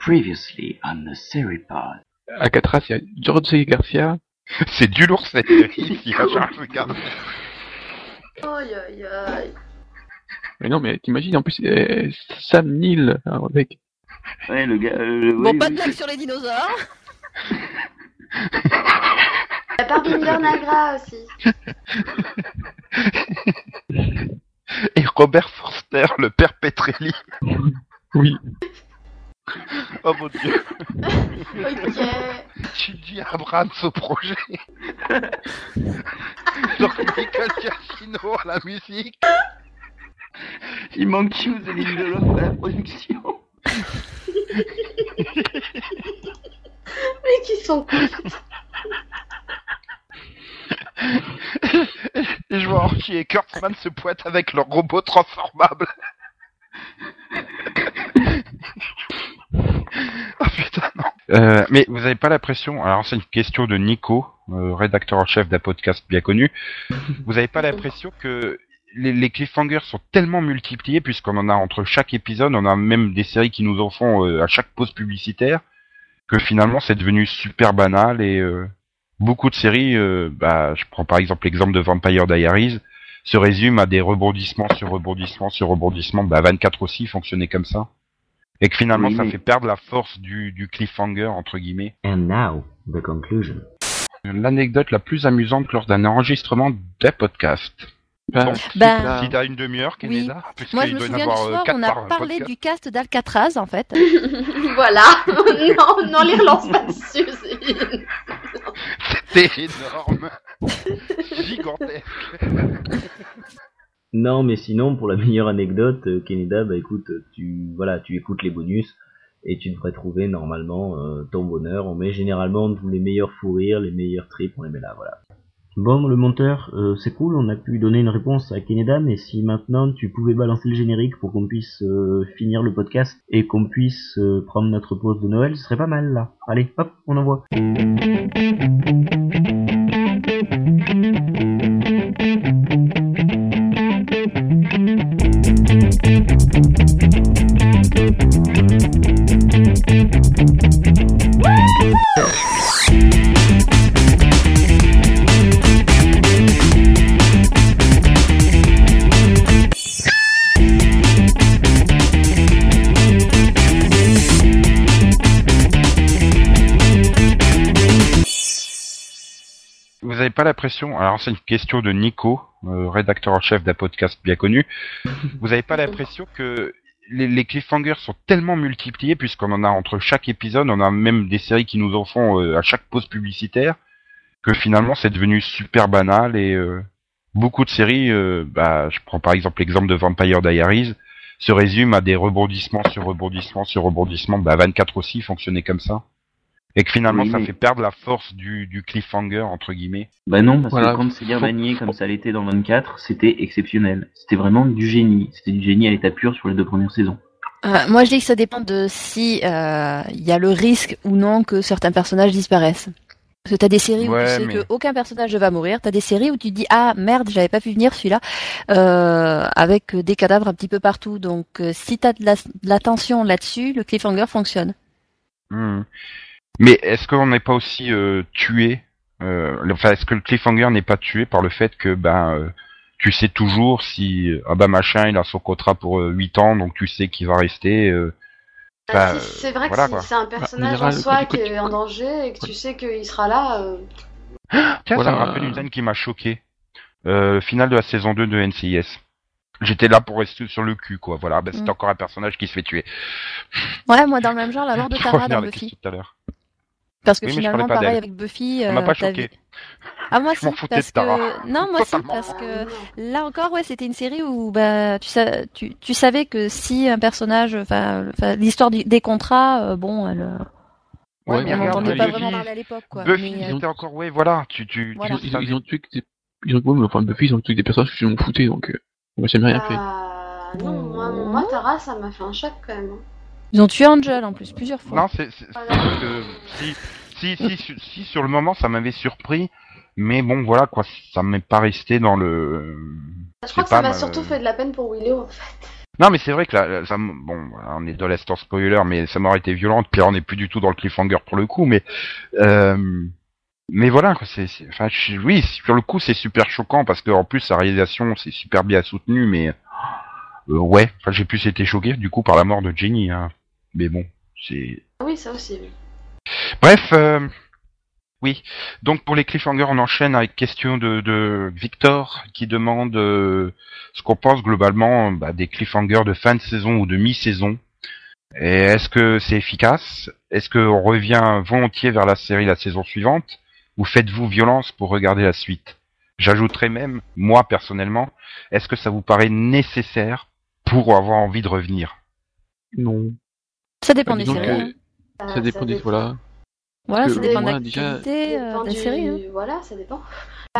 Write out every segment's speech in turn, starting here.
Previously on the Seripod. Alcatraz, il y a George Garcia. C'est du lourd cette série, il y a Charles Garcia. Aïe aïe aïe. Mais non, mais t'imagines, en plus, euh, Sam Neill hein, avec. Ouais, le gars. euh, Bon, oui, pas de oui, blague sur les dinosaures. Il y a Parminder Nagra aussi. Et Robert Forster, le père Petrelli. Oui. Oh mon dieu. Ok. Gigi Abrams au projet. Genre Michael Giacchino à la musique. Il manque Hughes et Lindelof à la production. Mais qui sont je vois Archie et Kurtzman se poètent avec leur robot transformable. oh putain, non. Euh, mais vous avez pas l'impression, alors c'est une question de Nico, euh, rédacteur en chef d'un podcast bien connu, vous avez pas l'impression que les, cliffhangers sont tellement multipliés, puisqu'on en a entre chaque épisode, on a même des séries qui nous en font euh, à chaque pause publicitaire, que finalement c'est devenu super banal et beaucoup de séries, bah, je prends par exemple l'exemple de Vampire Diaries, se résument à des rebondissements sur rebondissements sur rebondissements. Bah, 24 aussi fonctionnait comme ça. Et que finalement, Oui, ça mais- fait perdre la force du, du cliffhanger, entre guillemets. And now, the conclusion. L'anecdote la plus amusante lors d'un enregistrement d'un podcast. Bah, Bon. Ben, là, Si t'as une demi-heure, Oui. Puisqu'il Moi, je me souviens du euh, soir, on a parlé podcast. du cast d'Alcatraz, en fait. voilà. non, non, les relance pas dessus. C'était énorme. Gigantesque. Non, mais sinon, pour la meilleure anecdote, euh, Keneda, bah écoute, tu voilà, tu écoutes les bonus et tu devrais trouver normalement euh, ton bonheur. On met généralement tous les meilleurs fous rires, les meilleurs trips, on les met là, voilà. Bon, le monteur, euh, c'est cool, on a pu donner une réponse à Keneda, mais si maintenant tu pouvais balancer le générique pour qu'on puisse euh, finir le podcast et qu'on puisse euh, prendre notre pause de Noël, ce serait pas mal là. Allez, hop, on envoie. L'impression, alors c'est une question de Nico, euh, rédacteur en chef d'un podcast bien connu, vous avez pas l'impression que les, les cliffhangers sont tellement multipliés, puisqu'on en a entre chaque épisode, on a même des séries qui nous en font euh, à chaque pause publicitaire, que finalement c'est devenu super banal et euh, beaucoup de séries, bah, je prends par exemple l'exemple de Vampire Diaries, se résument à des rebondissements sur rebondissements sur rebondissements, bah 24 aussi fonctionnait comme ça. Et que finalement Oui, ça mais- fait perdre la force du, du cliffhanger entre guillemets. Bah non, parce Voilà, que quand c'est bien manié comme ça l'était dans 24, c'était exceptionnel. C'était vraiment du génie. C'était du génie à l'état pur sur les deux premières saisons. Euh, moi, je dis que ça dépend de si euh, il y a le risque ou non que certains personnages disparaissent. Parce que t'as des séries où tu sais mais- que aucun personnage ne va mourir. T'as des séries où tu te dis ah merde, j'avais pas vu venir celui-là, euh, avec des cadavres un petit peu partout. Donc euh, si t'as de la- de l'attention là-dessus, le cliffhanger fonctionne. Hmm. Mais est-ce qu'on n'est pas aussi euh, tué euh, le- Enfin, est-ce que le cliffhanger n'est pas tué par le fait que ben euh, tu sais toujours si ah bah machin il a son contrat pour euh, 8 ans donc tu sais qu'il va rester. euh, Bah, Bah, si c'est vrai voilà, que c'est un personnage général, en soi qui est en danger et que tu sais qu'il sera là. euh, Tiens, Voilà. ça me rappelle une scène qui m'a choqué. Euh, finale de la saison 2 de NCIS. J'étais là pour rester sur le cul, quoi. Voilà, ben, c'était Mm. encore un personnage qui se fait tuer. Ouais, moi dans le même genre, la mort de Tara dans Buffy. tout à l'heure. Parce que Oui, finalement, pareil d'elle. avec Buffy. Ça m'a euh, pas choqué. vu- Ah moi Je si, m'en foutais parce de Tara. que non moi si parce que euh. Là encore, ouais, c'était une série où bah tu, sa- tu, tu savais que si un personnage, enfin, l'histoire du- des contrats, euh, bon, elle, euh, Ouais, mais on n'entendait pas Buffy- vraiment parler à l'époque, quoi. Buffy, Mais, euh, c'était encore, ouais, voilà, tu, tu, Voilà. tu Ils, ont, ils, savais. ont tué que des... Ils ont, ouais, mais enfin, Buffy, ils ont tué des personnages que je m'en foutais, donc euh, moi, j'ai rien fait. Ah, non, moi, moi, Tara, ça m'a fait un choc quand même. Ils ont tué Angel en plus plusieurs fois. Non, c'est, c'est, c'est parce que si, si, si, si, si, sur le moment, ça m'avait surpris, mais bon, voilà, quoi, ça m'est pas resté dans le. Je crois que ça m'a surtout fait de la peine pour Willow en fait. Non, mais c'est vrai que là, ça, m- bon, on est dans l'instant spoiler, mais ça m'aurait été violente. Puis là, on n'est plus du tout dans le cliffhanger pour le coup, mais, euh, mais voilà, quoi, c'est, c'est- enfin, je- oui, sur le coup, c'est super choquant parce que en plus, sa réalisation, c'est super bien soutenu, mais, euh, ouais, enfin, j'ai plus été choqué du coup par la mort de Jenny, hein. Mais bon, c'est, Oui, ça aussi. oui. Bref, euh, oui. Donc pour les cliffhangers, on enchaîne avec question de, de Victor qui demande euh, ce qu'on pense globalement bah, des cliffhangers de fin de saison ou de mi-saison. Et est-ce que c'est efficace? Est-ce qu'on revient volontiers vers la série la saison suivante? Ou faites-vous violence pour regarder la suite? J'ajouterais même, moi personnellement, est-ce que ça vous paraît nécessaire pour avoir envie de revenir? Non. Ça dépend des séries. que- hein. Ça dépend des voilà. Voilà, ça dépend de l'activité Ça euh, dépend de la du- série. hein. Voilà, ça dépend.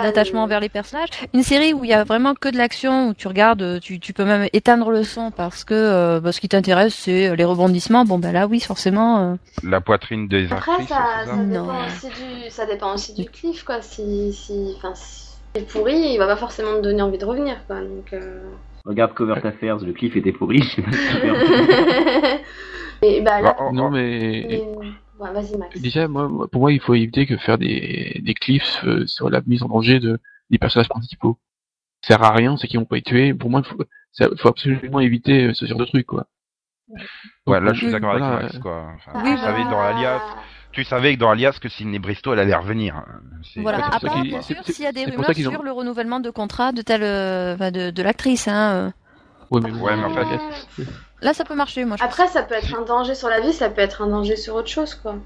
D'attachement Euh, envers les personnages. Une série où il y a vraiment que de l'action, où tu regardes, euh, tu, tu peux même éteindre le son parce que euh, bah, ce qui t'intéresse c'est les rebondissements. Bon ben là oui forcément. euh, La poitrine des Après, actrices, ça, ça, ça dépend aussi du, ça dépend aussi du cliff, quoi. Si, si, enfin, si c'est pourri, il va pas forcément te donner envie de revenir, quoi. Donc, euh... Regarde Covert Affairs, le cliff était pourri, Et bah là, Oh, oh, Non oh. mais mais- ouais, vas-y Max. déjà moi pour moi il faut éviter que faire des des cliffs euh, sur la mise en danger de des personnages principaux. Ça sert à rien, c'est qu'ils vont pas être tués. Pour moi il faut ça, faut absolument éviter euh, ce genre de truc quoi. Ouais, là je suis Oui, d'accord voilà, avec Max, quoi. Enfin, Oui, tu savais dans Alias, tu savais que dans Alias que Sidney Bristow elle allait revenir. Voilà. Part qu'ils- bien sûr s'il y a des rumeurs ont- sur le renouvellement de contrat de telle, euh, enfin, de, de l'actrice. Hein. euh. Ouais, mais, Ouais, mais en fait- Là ça peut marcher moi. Je Après, ça peut être un danger sur la vie, ça peut être un danger sur autre chose, quoi.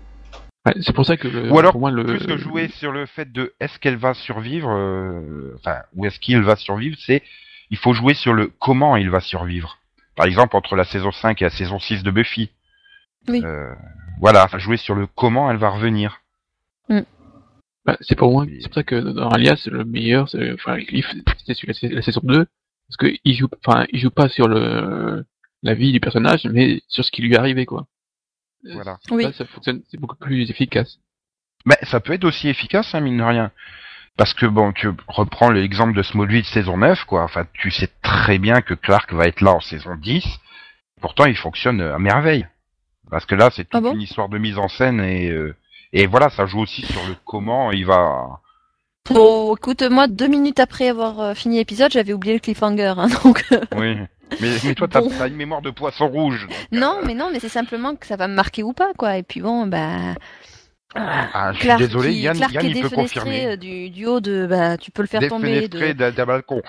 ouais, c'est pour ça que Ou alors, pour moi le Plus que jouer sur le fait de est-ce qu'elle va survivre, euh, enfin, ou est-ce qu'il va survivre, c'est il faut jouer sur le comment il va survivre. Par exemple, entre la saison 5 et la saison 6 de Buffy. Oui. Euh, voilà, jouer sur le comment elle va revenir. Bah, c'est pour moi, c'est pour ça que dans Alias, le meilleur, c'est, enfin, Cliff, c'était sur la, la saison 2, parce que il joue, enfin, il joue pas sur le, la vie du personnage, mais sur ce qui lui est arrivé, quoi. Euh, Voilà. Oui. Ça, ça fonctionne, c'est beaucoup plus efficace. Mais ça peut être aussi efficace, hein, mine de rien. Parce que bon, tu reprends l'exemple de Smallville saison 9, quoi. Enfin, tu sais très bien que Clark va être là en saison 10. Pourtant, il fonctionne à merveille. Parce que là, c'est toute Ah bon? une histoire de mise en scène et euh, et voilà, ça joue aussi sur le comment il va. Oh, écoute, moi deux minutes après avoir euh, fini l'épisode, j'avais oublié le cliffhanger. Hein, donc euh, Oui. Mais, mais toi, t'as Bon. une mémoire de poisson rouge. donc, non, euh, mais non, mais c'est simplement que ça va me marquer ou pas, quoi. Et puis bon, bah. Ah, je suis Clark désolé, qui, Yann, Clark Yann il peut confirmer. euh, du, du haut de, bah, tu peux le faire tomber de. D'un balcon.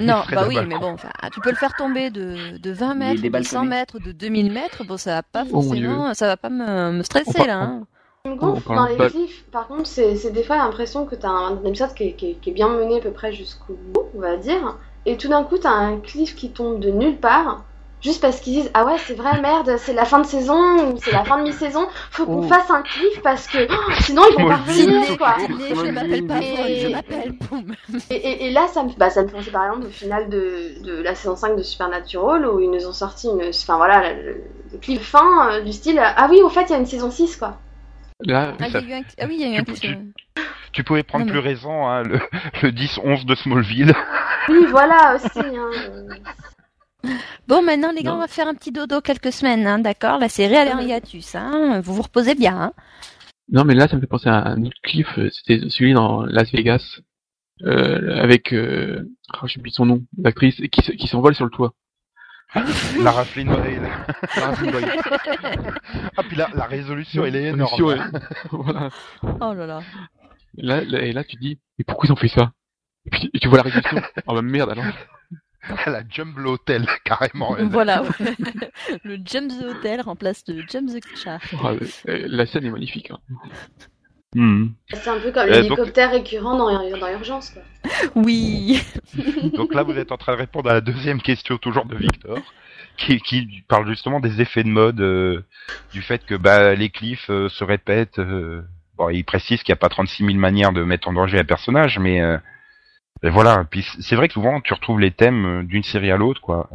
Non, bah oui, mais bon, tu peux le faire tomber de, de 20 Il est mètres, de débalconné. 100 mètres, de 2000 mètres. Bon, ça va pas Oh forcément, ça va pas me, me stresser On là. Hein. Me gonfle dans les cliffs, par contre, c'est c'est des fois l'impression que t'as un, un épisode qui est, qui, est, qui est bien mené à peu près jusqu'au bout, on va dire, et tout d'un coup t'as un cliff qui tombe de nulle part, juste parce qu'ils disent ah ouais c'est vrai merde c'est la fin de saison ou c'est la fin de mi-saison, faut qu'on Oh. fasse un cliff parce que oh, sinon ils vont pas revenir quoi. Je m'appelle pas Et- Paul, je m'appelle Poum. Et, et, et là, ça me, bah, ça me fait penser par exemple au final de, de la saison 5 de Supernatural où ils nous ont sorti une. Enfin voilà, le, clip fin euh, du style Ah oui, au fait, il y a une saison 6 quoi. Là, Ah, eu un... ah oui, il y a eu un Tu- euh. Tu pouvais prendre Non, plus mais- raison, hein, le, le 10-11 de Smallville. Oui, voilà aussi. Hein. Bon, maintenant les gars, Non. on va faire un petit dodo quelques semaines, hein, d'accord? La série elle est en hiatus, hein Vous vous reposez bien, hein non, mais là, ça me fait penser à un autre cliff, c'était celui dans Las Vegas, euh, avec, euh, oh, je sais plus son nom, l'actrice, qui s'envole sur le toit. Lara Flynn Boyle. Ah. Ah, puis la, la résolution, elle est Résolution, énorme. elle- voilà. Oh là là. Là, là, et là, tu te dis, mais pourquoi ils ont fait ça? Et puis et tu vois la résolution. oh bah merde alors. Elle a jump l'hôtel, carrément. elle. Voilà, ouais. le James the Hotel remplace le James the. Oh, euh, la scène est magnifique. Hein. Hmm. C'est un peu comme Euh, l'hélicoptère récurrent dans, dans Urgence quoi. Oui. Donc là, vous êtes en train de répondre à la deuxième question, toujours de Victor, qui, qui parle justement des effets de mode, euh, du fait que bah, les cliffs euh, se répètent. euh, bon, il précise qu'il n'y a pas 36 000 manières de mettre en danger un personnage, mais euh, voilà. Puis c'est vrai que souvent, tu retrouves les thèmes d'une série à l'autre, quoi.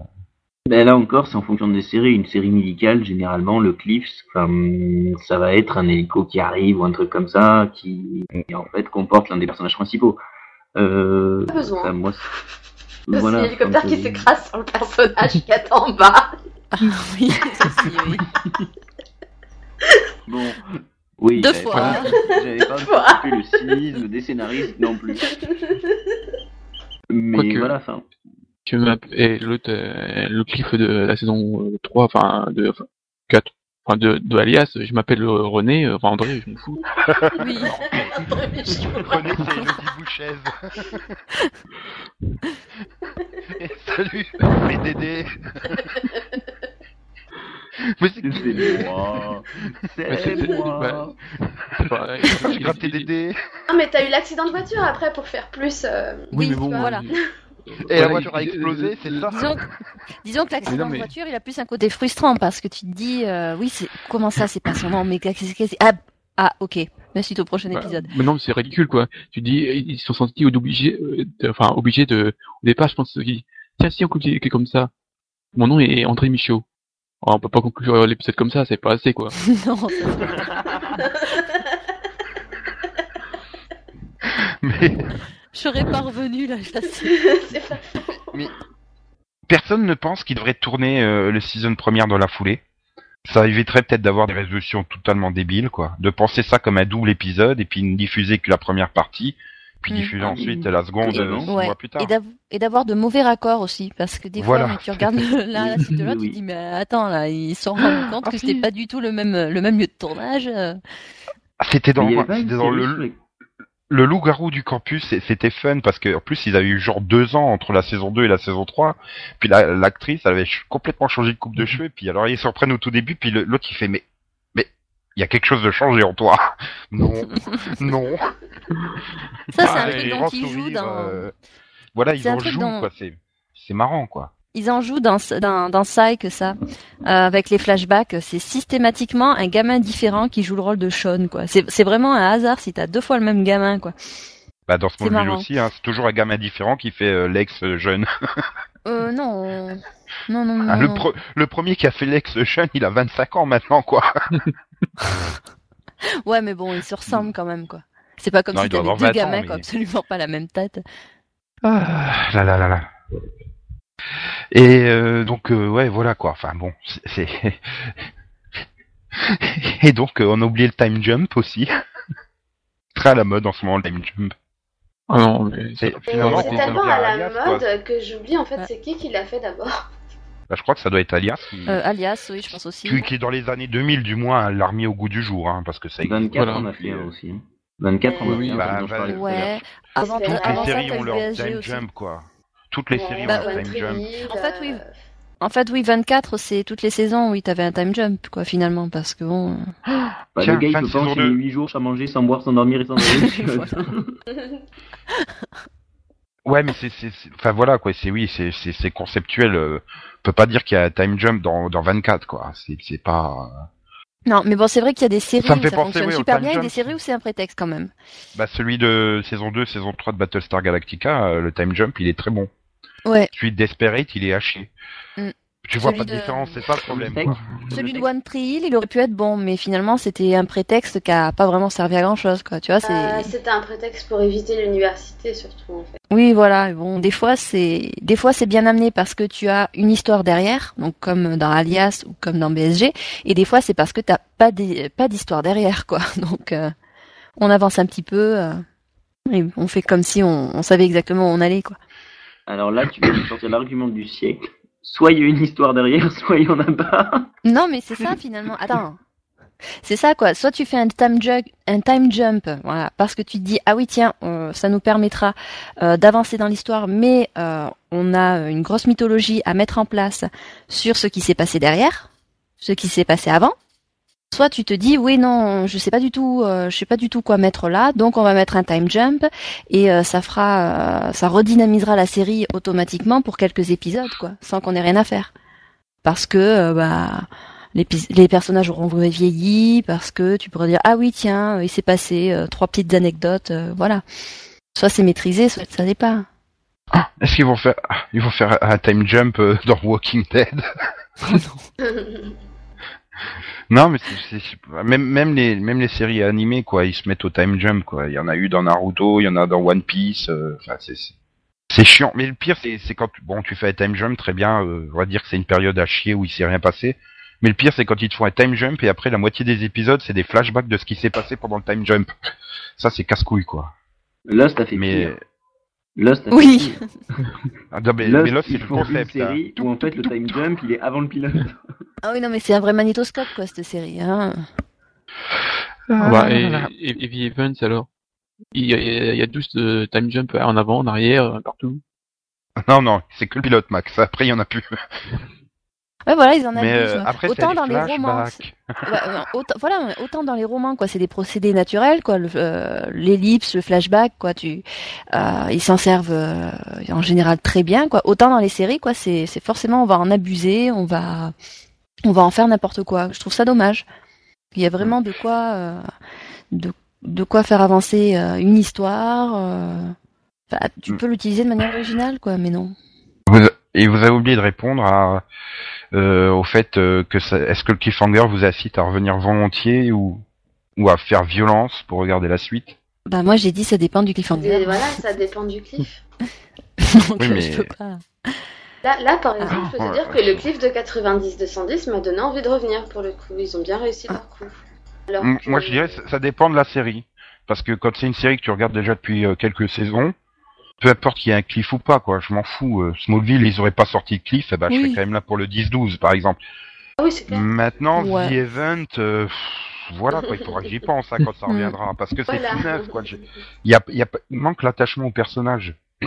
Ben là encore, c'est en fonction des séries. Une série médicale, généralement, le cliff, enfin, ça va être un hélico qui arrive ou un truc comme ça, qui en fait comporte l'un des personnages principaux. Euh, Pas besoin. ça, moi, C'est Voilà, l'hélicoptère qui s'écrase sur le personnage qui est en bas. oui, ceci, oui. Bon, oui, Deux fois. pas- J'avais pas fois. le cynisme des scénaristes non plus. Mais Quoique. voilà, m'app- et l'autre, euh, le cliff de la saison euh, 3, enfin, de, enfin, 4, enfin, de, de Alias, je m'appelle euh, René, euh, enfin, André, je m'en fous. oui. René, c'est Elodie Bouchaise. Et salut, mes Dédé. Mais c'est c'est moi, c'est- c'est c'est- moi. euh, Je tes Dédé. Non, mais t'as eu l'accident de voiture après pour faire plus. euh, Oui, Oui, mais bon, voilà. Et voilà, la voiture a explosé, c'est ça Disons, que- disons que l'accident Mais de voiture, il a plus un côté frustrant parce que tu te dis, euh, oui, c'est comment ça, c'est pas son nom, mais qu'est-ce que c'est Ah, ah, ok. Mais suite au prochain Bah, épisode. Mais non, c'est ridicule, quoi. Tu dis, ils se sont sentis obligés, euh, de- enfin, obligés de, au départ, je pense qu'ils disent, tiens, si on continue comme ça, mon nom est André Michaud. Oh, on peut pas conclure l'épisode comme ça, c'est pas assez, quoi. non, Mais je serais pas revenu là, je sais. c'est pas personne ne pense qu'il devrait tourner euh, le season première dans la foulée. Ça éviterait peut-être d'avoir des résolutions totalement débiles, quoi. De penser ça comme un double épisode et puis ne diffuser que la première partie, puis Mm. diffuser Ah, ensuite la seconde Et- euh, six Ouais. mois plus tard. Et d'av- Et d'avoir de mauvais raccords aussi, parce que des Voilà. fois, mais tu regardes l'un à la suite de l'autre, tu Oui. te dis, mais attends, là, ils se sont rendus compte Ah, que c'était pas du tout le même, le même lieu de tournage. Ah, C'était dans, Mais dans le, le loup-garou du campus, c'était fun parce que en plus ils avaient eu genre deux ans entre la saison 2 et la saison 3. Puis la- l'actrice, elle avait complètement changé de coupe de cheveux. Puis alors ils se reprennent au tout début, puis l'autre il fait mais mais il y a quelque chose de changé en toi. non, non. Ça, c'est Ah, un truc dont ils jouent dans, euh, Voilà, ils un en jouent quoi. C'est c'est marrant quoi. Ils en jouent dans dans dans Psych ça, euh, avec les flashbacks. C'est systématiquement un gamin différent qui joue le rôle de Sean quoi. C'est c'est vraiment un hasard si t'as deux fois le même gamin quoi. Bah dans Smallville aussi, hein, c'est toujours un gamin différent qui fait euh, l'ex jeune. Euh non non non non. Ah, le, non. pre- le premier qui a fait l'ex jeune, il a 25 ans maintenant quoi. Ouais mais bon ils se ressemblent quand même quoi. C'est pas comme Non, si t'avais deux 20 ans, gamins mais- absolument pas la même tête. Ah, là là là là. Et euh, donc euh, ouais voilà quoi. Enfin bon, c'est et donc euh, on a oublié le time jump aussi. Très à la mode en ce moment le time jump. Ah non, mais C'est tellement à la Alias, quoi. mode que j'oublie en fait Ouais. c'est qui qui l'a fait d'abord? Bah, je crois que ça doit être Alias qui, Euh, alias oui je pense aussi. qui, qui, dans les années 2000 du moins l'a remis au goût du jour hein, parce que ça existe 24 Voilà. on a fait un aussi. hein. 24 on a Oui, fait Ouais. Avant, Toutes les toutes avant les ça, séries ont le leur time jump quoi. Toutes les Ouais, séries Bah, One time jump. En fait, oui. euh, En fait, oui, 24, c'est toutes les saisons où il t'avait un time jump, quoi, finalement, parce que bon. euh, Bah, Tiens, le gars il peut de pas saison enchaîner deux. 8 jours sans manger, sans boire, sans dormir et sans. Ouais, mais c'est, enfin voilà quoi. C'est oui, c'est, conceptuel. euh, on peut pas dire qu'il y a un time jump dans, dans 24 quoi. C'est, c'est pas. Non, mais bon, c'est vrai qu'il y a des séries Ça où fait ça penser, fonctionne oui, super et jump. des séries où c'est un prétexte quand même. Bah celui de saison 2, saison 3 de Battlestar Galactica, euh, le time jump, il est très bon. Ouais. Celui de Desperate, il est haché. Mm. Tu vois Celui pas de de- différence, c'est ça le problème. Quoi. Celui de One Tree Hill, il aurait pu être bon, mais finalement, c'était un prétexte qui a pas vraiment servi à grand chose, quoi. Tu vois, c'est. euh, C'était un prétexte pour éviter l'université surtout en fait. Oui, voilà. Bon, des fois, c'est, des fois, c'est bien amené parce que tu as une histoire derrière, donc comme dans Alias ou comme dans BSG, et des fois, c'est parce que t'as pas des, pas d'histoire derrière, quoi. Donc, euh, on avance un petit peu, euh, et on fait comme si on, on savait exactement où on allait, quoi. Alors là, tu viens de sortir l'argument du siècle. Soit il y a une histoire derrière, soit il y en a pas. Non, mais c'est ça finalement. Attends. C'est ça quoi. Soit tu fais un time jump, un time jump, parce que tu te dis ah oui tiens, ça nous permettra euh, d'avancer dans l'histoire, mais euh, on a une grosse mythologie à mettre en place sur ce qui s'est passé derrière, ce qui s'est passé avant. Soit tu te dis oui non, je sais pas du tout, euh, je sais pas du tout quoi mettre là, donc on va mettre un time jump et euh, ça fera, euh, ça redynamisera la série automatiquement pour quelques épisodes quoi, sans qu'on ait rien à faire, parce que euh, bah les, personnages auront vieilli, parce que tu pourrais dire ah oui tiens, il s'est passé euh, trois petites anecdotes, euh, voilà. Soit c'est maîtrisé, soit ça l'est pas. Ah, est-ce qu'ils vont faire, ah, ils vont faire un time jump euh, dans Walking Dead? Non, mais c'est, c'est- même même les même les séries animées quoi, ils se mettent au time jump quoi. Il y en a eu dans Naruto, il y en a dans One Piece. euh, Enfin, c'est, c'est- C'est chiant, mais le pire c'est c'est quand bon tu fais un time jump très bien, euh, on va dire que c'est une période à chier où il s'est rien passé. Mais le pire c'est quand ils te font un time jump et après la moitié des épisodes c'est des flashbacks de ce qui s'est passé pendant le time jump. Ça c'est casse-couille quoi. Lost a fait Mais pire. Lost Oui. ah, non, mais, Lost, mais Lost, c'est le font une concept. hein. série où en fait le time jump il est avant le pilote. Ah oui, non, mais c'est un vrai magnétoscope, quoi, cette série. Hein. Ah bah, et, et, et The Events alors? Il y, a, il y a 12 de time jump en avant, en arrière, partout. Non non, c'est que le pilote Max. Après il y en a plus. Ouais, voilà, ils en abusent. Euh, après autant dans les romans. Ouais, ouais, autant, voilà, autant dans les romans, quoi, c'est des procédés naturels, quoi, le- euh, l'ellipse, le flashback, quoi, tu, euh, ils s'en servent euh, en général très bien, quoi. Autant dans les séries, quoi, c'est, forcément, on va en abuser, on va, on va en faire n'importe quoi. Je trouve ça dommage. Il y a vraiment de quoi, euh, de, de quoi faire avancer euh, une histoire. euh. Enfin, tu Mm. peux l'utiliser de manière originale, quoi, mais non. Vous- et vous avez oublié de répondre à, euh, au fait euh, que ça- est-ce que le cliffhanger vous incite à revenir volontiers ou, ou à faire violence pour regarder la suite? Bah moi j'ai dit ça dépend du Et cliffhanger. voilà, ça dépend du cliff. Donc Oui, euh, mais- je peux pas. Là, là, par exemple, je peux Ah, te dire que le cliff de 90-210 m'a donné envie de revenir pour le coup. Ils ont bien réussi leur coup. Alors M- que- Moi je dirais ça, dépend de la série. Parce que quand c'est une série que tu regardes déjà depuis euh, quelques saisons, peu importe qu'il y ait un cliff ou pas, quoi, je m'en fous. euh, Smallville, ils auraient pas sorti de cliff, eh ben, je serais quand même là pour le 10-12 par exemple. Ah oui, c'est clair. Maintenant, Ouais. The Event, euh, pff, voilà quoi, il faudra que j'y pense hein, quand ça Mm. reviendra. Parce que c'est Voilà. tout neuf, quoi. Il y a, il y a, pas- il manque l'attachement au personnage.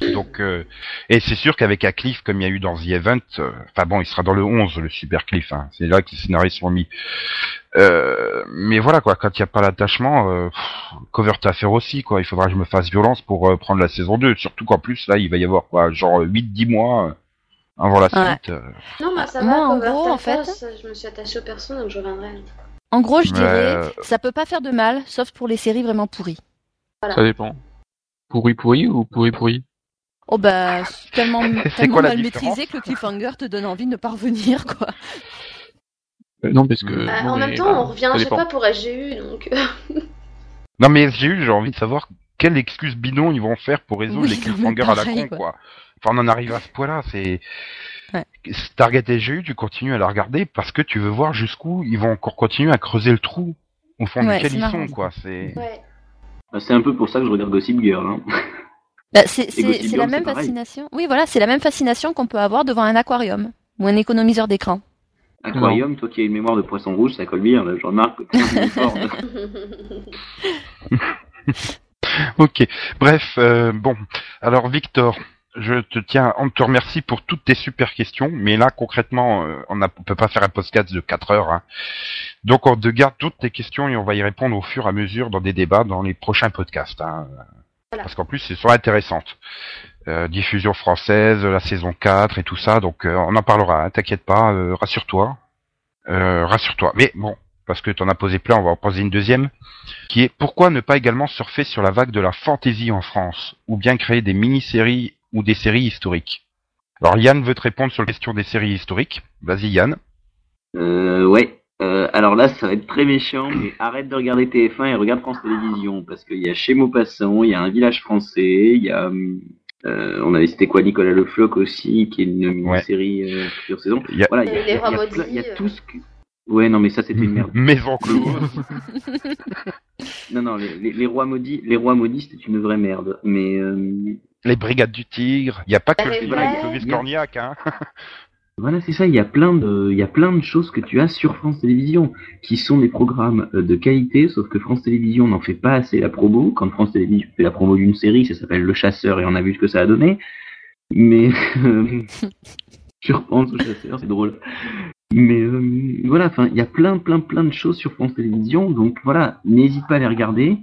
Donc, euh, et c'est sûr qu'avec un cliff comme il y a eu dans The Event, euh, enfin bon, il sera dans le 11, le super cliff, hein, c'est là que les scénaristes sont mis. Euh, mais voilà quoi, quand il n'y a pas l'attachement, euh, cover ta affaire aussi quoi, il faudra que je me fasse violence pour euh, prendre la saison 2, surtout qu'en plus là il va y avoir quoi, genre 8-10 mois euh, avant la Ouais. suite. euh. Non, mais ça Moi, va, en Cover gros, en fait- Je me suis attachée aux personnes, donc je reviendrai. En gros, je Mais, dirais, ça peut pas faire de mal, sauf pour les séries vraiment pourries. Voilà. Ça dépend. Pourri pourri ou pourri pourri? Oh bah, c'est tellement, tellement quoi mal maîtrisé que le cliffhanger te donne envie de ne pas revenir, quoi. Euh, Non, parce que. Euh, bon, en mais, même temps, bah, on revient chaque dépend. fois pour SGU, donc. euh, Non mais eu, j'ai envie de savoir quelle excuse bidon ils vont faire pour résoudre Oui, les cliffhangers à la con quoi. quoi. Enfin on en arrive à ce point-là, c'est Ouais. Target SGU, tu continues à la regarder parce que tu veux voir jusqu'où ils vont encore continuer à creuser le trou au fond Ouais, duquel ils sont quoi. C'est Ouais. Bah, C'est un peu pour ça que je regarde Gossip Girl. Hein. Bah, c'est la même fascination. Oui, voilà, c'est la même fascination qu'on peut avoir devant un aquarium ou un économiseur d'écran. Aquarium, toi qui as une mémoire de poisson rouge, ça colle bien. Je remarque. Ok. Bref, euh, bon. Alors Victor, je te tiens, on te remercie pour toutes tes super questions, mais là concrètement, euh, on ne peut pas faire un podcast de 4 heures. hein. Donc on te garde toutes tes questions et on va y répondre au fur et à mesure dans des débats dans les prochains podcasts. hein. Voilà. Parce qu'en plus, c'est sont intéressantes. Euh, diffusion française, la saison 4 et tout ça, donc euh, on en parlera, hein, t'inquiète pas, euh, rassure-toi. Euh, rassure-toi. Mais bon, parce que t'en as posé plein, on va en poser une deuxième qui est pourquoi ne pas également surfer sur la vague de la fantasy en France, ou bien créer des mini-séries ou des séries historiques? Alors Yann veut te répondre sur la question des séries historiques. Vas-y Yann. Euh, ouais. Euh, alors là, ça va être très méchant, mais arrête de regarder TF1 et regarde France Télévisions, parce qu'il y a Chez Maupassant, il y a Un village français, il y a... Euh, on avait cité quoi Nicolas Le Floch aussi, qui est une mini-série euh, plusieurs saisons. Il y a Voilà, il y y y a Maudits, plein- il y a euh. tout ce que... Ouais, non, mais ça c'était une merde. Maison close. Non, non, les, les- les rois maudits, les rois maudits, c'était une vraie merde. Mais euh, les brigades du tigre. Il n'y a pas que le Cornillac, hein. Voilà, c'est ça. Il y a plein de, il y a plein de choses que tu as sur France Télévisions qui sont des programmes euh, de qualité, sauf que France Télévisions n'en fait pas assez la promo. Quand France Télévisions fait la promo d'une série, ça s'appelle Le Chasseur et on a vu ce que ça a donné. Mais euh, je repense au Chasseur, c'est drôle. Mais euh, voilà, enfin, il y a plein, plein, plein de choses sur France Télévisions, donc voilà, n'hésite pas à les regarder.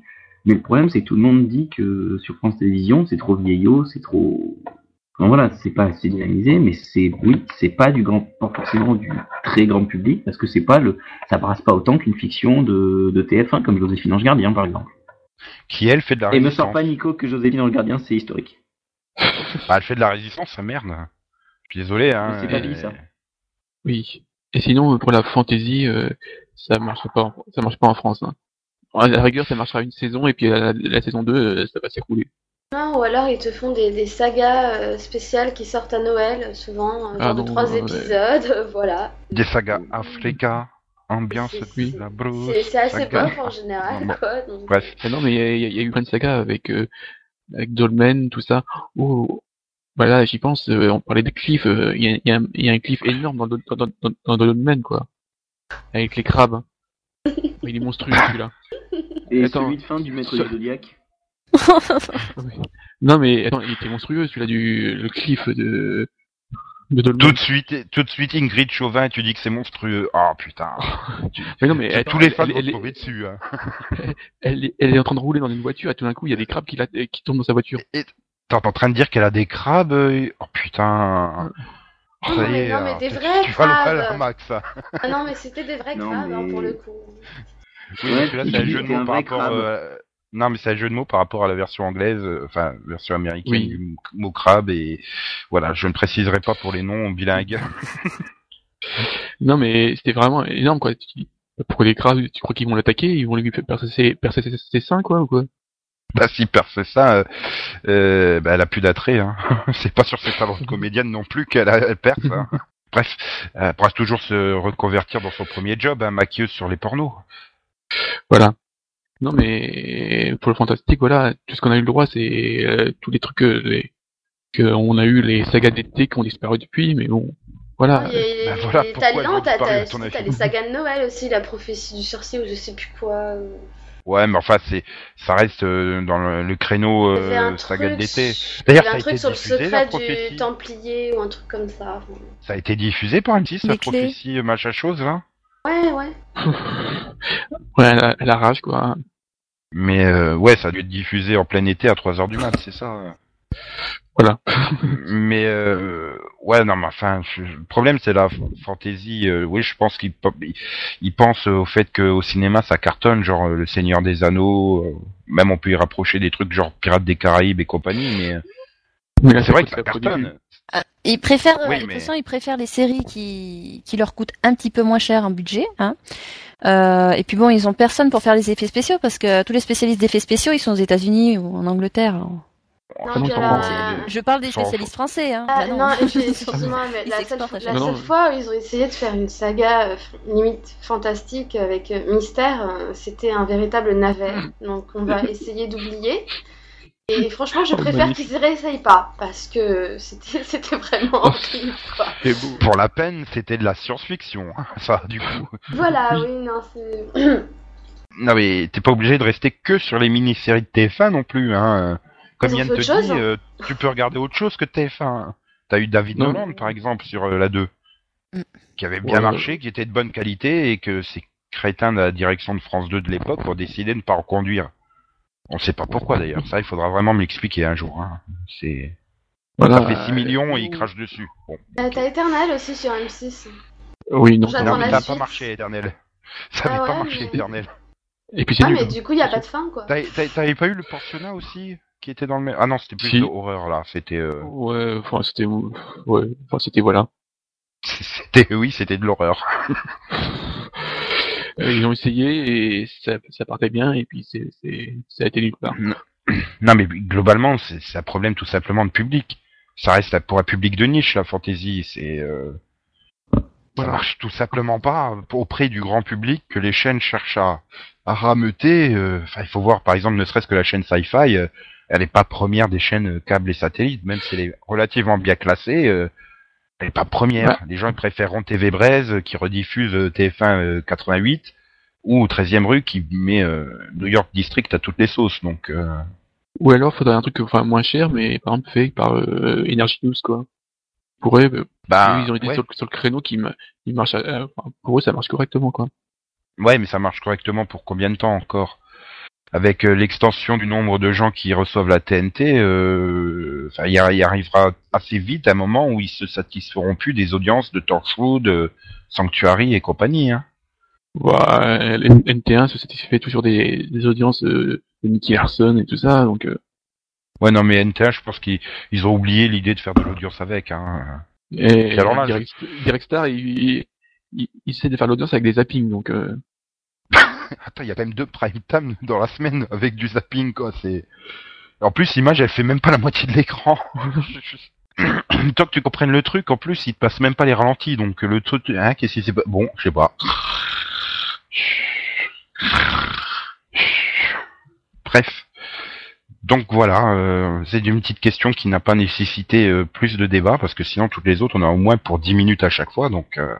Mais le problème, c'est que tout le monde dit que sur France Télévisions, c'est trop vieillot, c'est trop. Enfin, voilà, c'est pas assez dynamisé, mais c'est oui, c'est pas du grand, pas forcément du très grand public, parce que c'est pas le, ça brasse pas autant qu'une fiction de, de TF1 comme Joséphine Ange Gardien, par exemple. Qui elle fait de la Et me sors pas Nico que Joséphine Ange Gardien, c'est historique. Bah, elle fait de la résistance, ça merde. Je suis désolé, hein. C'est pas dit, ça. Oui. Et sinon, pour la fantasy, euh, ça marche pas, en- ça marche pas en France. Hein. À la rigueur, ça marchera une saison et puis la, la saison 2, euh, ça va s'écrouler. Non, ou alors ils te font des, des sagas euh, spéciales qui sortent à Noël, souvent, euh, Ah genre de non, trois ouais. épisodes, euh, voilà. Des sagas Africa, ambiance oui, la brousse. C'est c'est assez saga. pop en général, quoi. donc- Bref. Non, mais il y, a- y y eu plein de sagas avec, euh, avec Dolmen, tout ça. Oh, voilà, j'y pense, euh, on parlait de Cliff, euh, il y, a, il y, a, un- il y a un Cliff énorme dans, dans, dans, dans, dans Dolmen, quoi. Avec les crabes. Il est monstrueux, celui-là. Et Attends. celui de fin du Maître Zodiac. Non, mais attends, il était monstrueux, celui-là du le Cliff de. Tout de suite, tout de suite, Ingrid Chauvin, et tu dis que c'est monstrueux. Oh putain. Mais non, mais attends, Tous les fans elle, vont dessus. Hein. elle, est- elle est en train de rouler dans une voiture et tout d'un coup, il y a des crabes qui, la, qui tombent dans sa voiture. Et t'es en train de dire qu'elle a des crabes euh, Oh putain. Non, Ça y mais est, non, mais hein. des Tu- vrais tu vas le crabes. Max. Ah non, mais c'était des vrais Non, crabes, hein, pour le coup. Oui, Ouais, celui-là, il c'est un jeu de mots par rapport. euh, Non, mais c'est un jeu de mots par rapport à la version anglaise, euh, enfin version américaine Oui. du mot crabe et voilà, je ne préciserai pas pour les noms bilingues. Non, mais c'était vraiment énorme, quoi. Pourquoi les crabes, tu crois qu'ils vont l'attaquer Ils vont lui percer ses, seins, quoi, ou quoi? Bah si perce ça, euh, euh, bah, elle a plus d'attrait. Hein. c'est pas sur ses talents de comédienne non plus qu'elle perce. Hein. Bref, elle pourra toujours se reconvertir dans son premier job, hein, maquilleuse sur les pornos. Voilà. Non, mais pour le fantastique, voilà, tout ce qu'on a eu le droit, c'est euh, tous les trucs que, les, que on a eu, les sagas d'été qui ont disparu depuis, mais bon, voilà. Ah, il y a- il y a- bah voilà t'as- pourquoi non, t'as les sagas de Noël aussi, la prophétie du sorcier ou je sais plus quoi. euh. Ouais, mais enfin, c'est, ça reste euh, dans le, le créneau Il y avait euh, un saga truc, d'été. il y D'ailleurs, avait ça a un truc été sur le diffusé, secret du Templier ou un truc comme ça. enfin. Ça a été diffusé par M6, la prophétie euh, machin chose là? Ouais, ouais. Ouais, elle, a- elle arrache, quoi. Mais euh, ouais, ça a dû être diffusé en plein été à 3 heures du mat, c'est ça. Voilà. mais euh, ouais, non, mais enfin, je- le problème c'est la f- fantasy. euh, oui, je pense qu'il pe- il, il pense au fait qu'au cinéma ça cartonne, genre euh, Le Seigneur des Anneaux. euh, même on peut y rapprocher des trucs genre Pirates des Caraïbes et compagnie, mais Mais c'est vrai que ça produit. cartonne. Ils préfèrent, Oui, mais- l'impression, ils préfèrent les séries qui, qui leur coûtent un petit peu moins cher en budget. Hein. Euh, et puis bon, ils ont personne pour faire les effets spéciaux parce que tous les spécialistes d'effets spéciaux, ils sont aux États-Unis ou en Angleterre. Non, non, euh, Je parle des spécialistes français. Hein. Ah, Bah non, et puis, Ils sont- excuse-moi, mais ils la seule, la fois où ils ont essayé de faire une saga euh, limite fantastique avec euh, mystère, euh, c'était un véritable navet. Donc on va essayer d'oublier. Et franchement, je Oh, préfère qu'ils réessayent pas parce que c'était vraiment horrible. Quoi. C'est beau. Pour la peine, c'était de la science-fiction, hein, ça, du coup. Voilà, oui, non, c'est. Non mais t'es pas obligé de rester que sur les mini-séries de TF1 non plus, hein. Comme Yann te autre chose, dit, hein. euh, tu peux regarder autre chose que TF1. hein. T'as eu David Non. Nolan par exemple sur euh, la 2, Mm. qui avait bien Ouais. marché, qui était de bonne qualité et que ces crétins de la direction de France 2 de l'époque ont décidé de ne pas en On sait pas pourquoi d'ailleurs, ça il faudra vraiment me l'expliquer un jour. Hein. C'est Voilà. ça fait 6 millions et ils crachent dessus. Bon. Euh, T'as Eternal aussi sur M6. Oui, non. Non mais ça a pas marché Éternel. Ça Ah avait pas ouais, marché mais- Éternel. Et puis c'est Ah, nul. mais du coup, il y a pas de fin, quoi. T'avais pas eu le pensionnat aussi qui était dans le même Ah non, c'était plus Si. de horreur là, c'était euh... Ouais, enfin, c'était, ouais, enfin, c'était, voilà. C'était, oui, c'était de l'horreur. Euh, Ils ont essayé et ça, ça partait bien et puis c'est, c'est, ça a été nulle part. Non, mais globalement, c'est c'est un problème tout simplement de public. Ça reste pour un public de niche, la fantasy. C'est, euh, ça marche tout simplement pas auprès du grand public que les chaînes cherchent à, à rameuter. euh, Enfin, il faut voir, par exemple, ne serait-ce que la chaîne Sci-Fi, euh, elle n'est pas première des chaînes euh, câbles et satellites, même si elle est relativement bien classée. Euh, elle n'est pas première. Ouais. Les gens préféreront TV Braise euh, qui rediffuse euh, TF1 euh, 88 ou 13e rue qui met euh, New York District à toutes les sauces. Donc, euh, Ou alors, faudrait un truc, enfin, moins cher, mais par exemple, fait par, euh, Energy News, quoi. Pour eux, euh, bah, ils ont été ouais. sur, le- sur le créneau qui, ma- qui marche, euh, pour eux, ça marche correctement, quoi. Ouais, mais ça marche correctement pour combien de temps encore? Avec euh, l'extension du nombre de gens qui reçoivent la TNT, euh, enfin, il y, arrivera assez vite un moment où ils se satisferont plus des audiences de Torchwood, de Sanctuary et compagnie. Hein. Ouais, N- NT1 se satisfait toujours des, des audiences euh, de Nicky Larson et tout ça, donc, euh, Ouais, non, mais NT1, je pense qu'ils ils ont oublié l'idée de faire de l'audience avec. Hein. et, alors là, Direct, Direct Star, il, il, il, il essaie de faire l'audience avec des zappings, donc, euh, Attends, il y a quand même deux prime time dans la semaine avec du zapping, quoi. C'est En plus, l'image, elle fait même pas la moitié de l'écran. Tant que tu comprennes le truc, en plus, il te passe même pas les ralentis, donc le truc, hein, qu'est-ce qui s'est pas... Bon, je sais pas. Bref. Donc voilà, euh, c'est une petite question qui n'a pas nécessité euh, plus de débat, parce que sinon toutes les autres, on a au moins pour 10 minutes à chaque fois, donc... euh,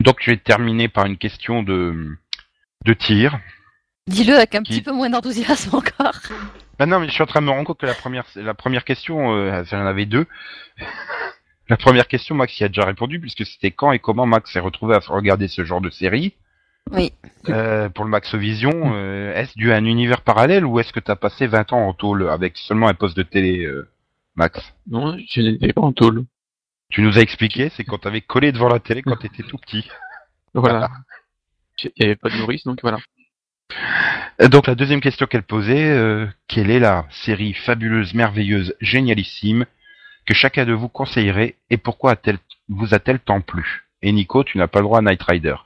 Donc je vais terminer par une question de, de tir. Dis-le avec un Qui- petit peu moins d'enthousiasme encore. Ah non, mais je suis en train de me rendre compte que la première, la première question, euh, j'en avais deux. La première question, Max y a déjà répondu, puisque c'était quand et comment Max s'est retrouvé à regarder ce genre de série. Oui. Euh, pour le Max Vision, euh, est-ce dû à un univers parallèle ou est-ce que tu as passé 20 ans en tôle avec seulement un poste de télé, euh, Max? Non, je n'étais pas en tôle. Tu nous as expliqué, c'est quand t'avais collé devant la télé quand t'étais tout petit. Voilà. Il n'y avait pas de nourrice, donc voilà. Euh, Donc la deuxième question qu'elle posait, euh, quelle est la série fabuleuse, merveilleuse, génialissime que chacun de vous conseillerait et pourquoi a-t-elle vous a-t-elle tant plu? Et Nico, tu n'as pas le droit à Night Rider.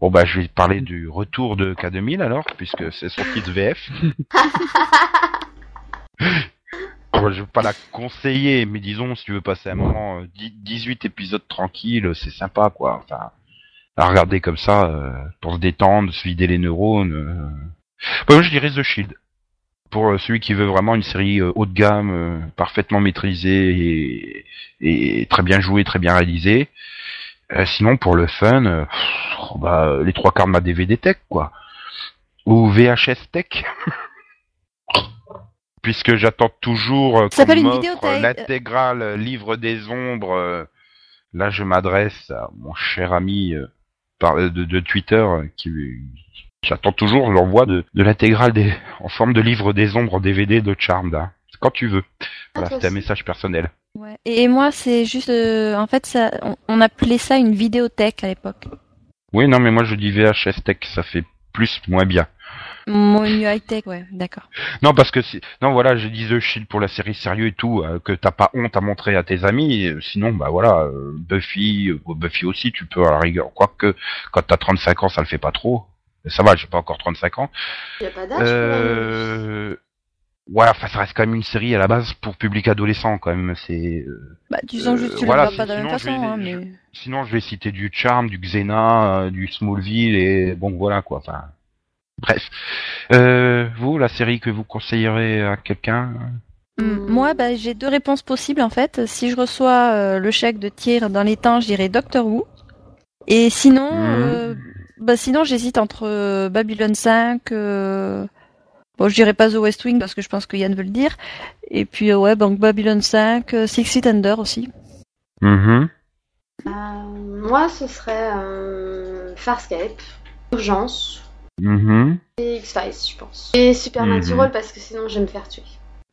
Bon bah je vais parler du retour de K2000 alors, puisque c'est son titre VF. Bon, je veux pas la conseiller, mais disons si tu veux passer un moment, euh, dix- 18 épisodes tranquilles, c'est sympa quoi. Enfin, à regarder comme ça, euh, pour se détendre, se vider les neurones. euh. Bah, moi je dirais The Shield. Pour euh, celui qui veut vraiment une série haut de gamme, parfaitement maîtrisée et, et très bien jouée, très bien réalisée. Euh, sinon pour le fun, euh, pff, bah, les trois quarts de ma DVD Tech quoi. Ou VHS Tech. Puisque j'attends toujours euh, qu'on l'intégrale Livre des Ombres. là je m'adresse à mon cher ami par, de, de Twitter euh, qui j'attends toujours l'envoi de, de l'intégrale des en forme de livre des ombres en DVD de Charmed. hein. Quand tu veux. Voilà, toi c'était un message personnel. Ouais. Et moi, c'est juste, euh, en fait, ça, on, on appelait ça une vidéothèque à l'époque. Oui, non, mais moi je dis VHS Tech, ça fait plus, moins bien. Mon high tech, ouais, d'accord. Non, parce que si... non, voilà, je dis The Shield pour la série sérieux et tout, euh, que t'as pas honte à montrer à tes amis. euh, Sinon, bah voilà, euh, Buffy, euh, Buffy aussi, tu peux à la rigueur. Quoique, quand t'as 35 ans, ça le fait pas trop. Ça va, j'ai pas encore 35 ans. Il n'y a pas d'âge. Euh... Ouais, enfin, ça reste quand même une série à la base pour public adolescent, quand même. C'est euh, Bah, tu sens juste, tu voilà, le vois pas de la même façon, vais- hein, je- mais. Sinon, je vais citer du Charm, du Xena, euh, du Smallville et bon, voilà quoi. Enfin, bref. Euh, vous, la série que vous conseillerez à quelqu'un Hum, Moi, bah, j'ai deux réponses possibles en fait. Si je reçois euh, le chèque de tir dans les temps, je dirais Doctor Who. Et sinon, euh, bah, sinon j'hésite entre euh, Babylon 5. euh, Bon, je dirais pas The West Wing parce que je pense que Yann veut le dire. Et puis euh, ouais, donc Babylon 5, euh, Six Feet Under aussi. Mhm. Euh, moi, ce serait euh, Farscape, Urgence Mhm. et X-Files, je pense. Et Supernatural parce que sinon je vais me faire tuer.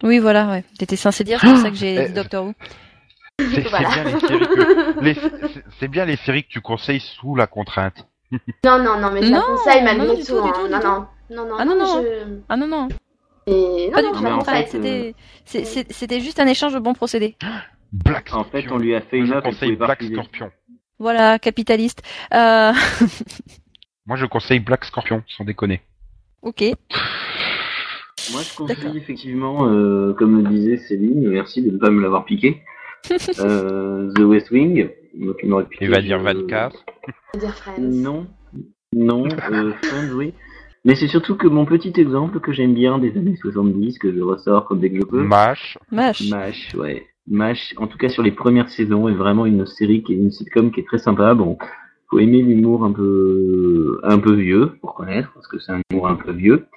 Oui, voilà, ouais. T'étais censé dire, c'est pour ça que j'ai dit Doctor Who. C'est Voilà. bien les séries que les- c'est- c'est bien les séries que tu conseilles sous la contrainte. Non, non, non, mais je la conseille malgré du tout. tout, hein. tout, non, non, non, non, Ah, non, non. je- Ah non, non, Et... pas non, du tout. en fait, c'était juste un échange de bons procédés. Black En fait, Scorpion. on lui a fait une offre, Black. Scorpion. Voilà, capitaliste. Euh... Moi, je conseille Black Scorpion, sans déconner. ok. Moi, je conseille effectivement, euh, comme le disait Céline, merci de ne pas me l'avoir piqué, euh, The West Wing. Donc, il m'aurait piqué. Il va dire je- 24. Je veux dire Friends. Non, non, euh, Friends, oui. Mais c'est surtout que mon petit exemple que j'aime bien des années 70, que je ressors dès que je peux. MASH. Mâche. MASH, ouais. MASH, en tout cas sur les premières saisons, est vraiment une série qui est une sitcom qui est très sympa. Bon, faut aimer l'humour un peu, un peu vieux, pour connaître, parce que c'est un humour un peu vieux.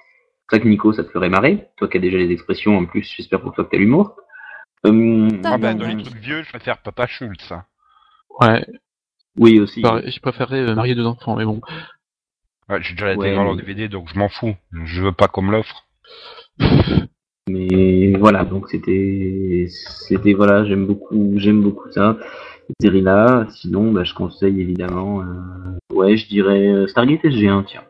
C'est ça que Nico, ça te ferait marrer. Toi qui as déjà les expressions, en plus, j'espère pour toi que t'as l'humour. Euh, Ah, Ah ben, bon, dans les trucs vieux, je préfère Papa Schultz. hein. Ouais, oui, aussi. je préférais euh, marier deux enfants, mais bon. Ouais, j'ai déjà Ouais, l'intégrale en DVD, donc je m'en fous. Je veux pas qu'on me l'offre. Mais voilà, donc c'était, c'était voilà, j'aime beaucoup, j'aime beaucoup ça, série-là. Sinon, bah, je conseille évidemment, euh, ouais, je dirais euh, Stargate SG1, tiens.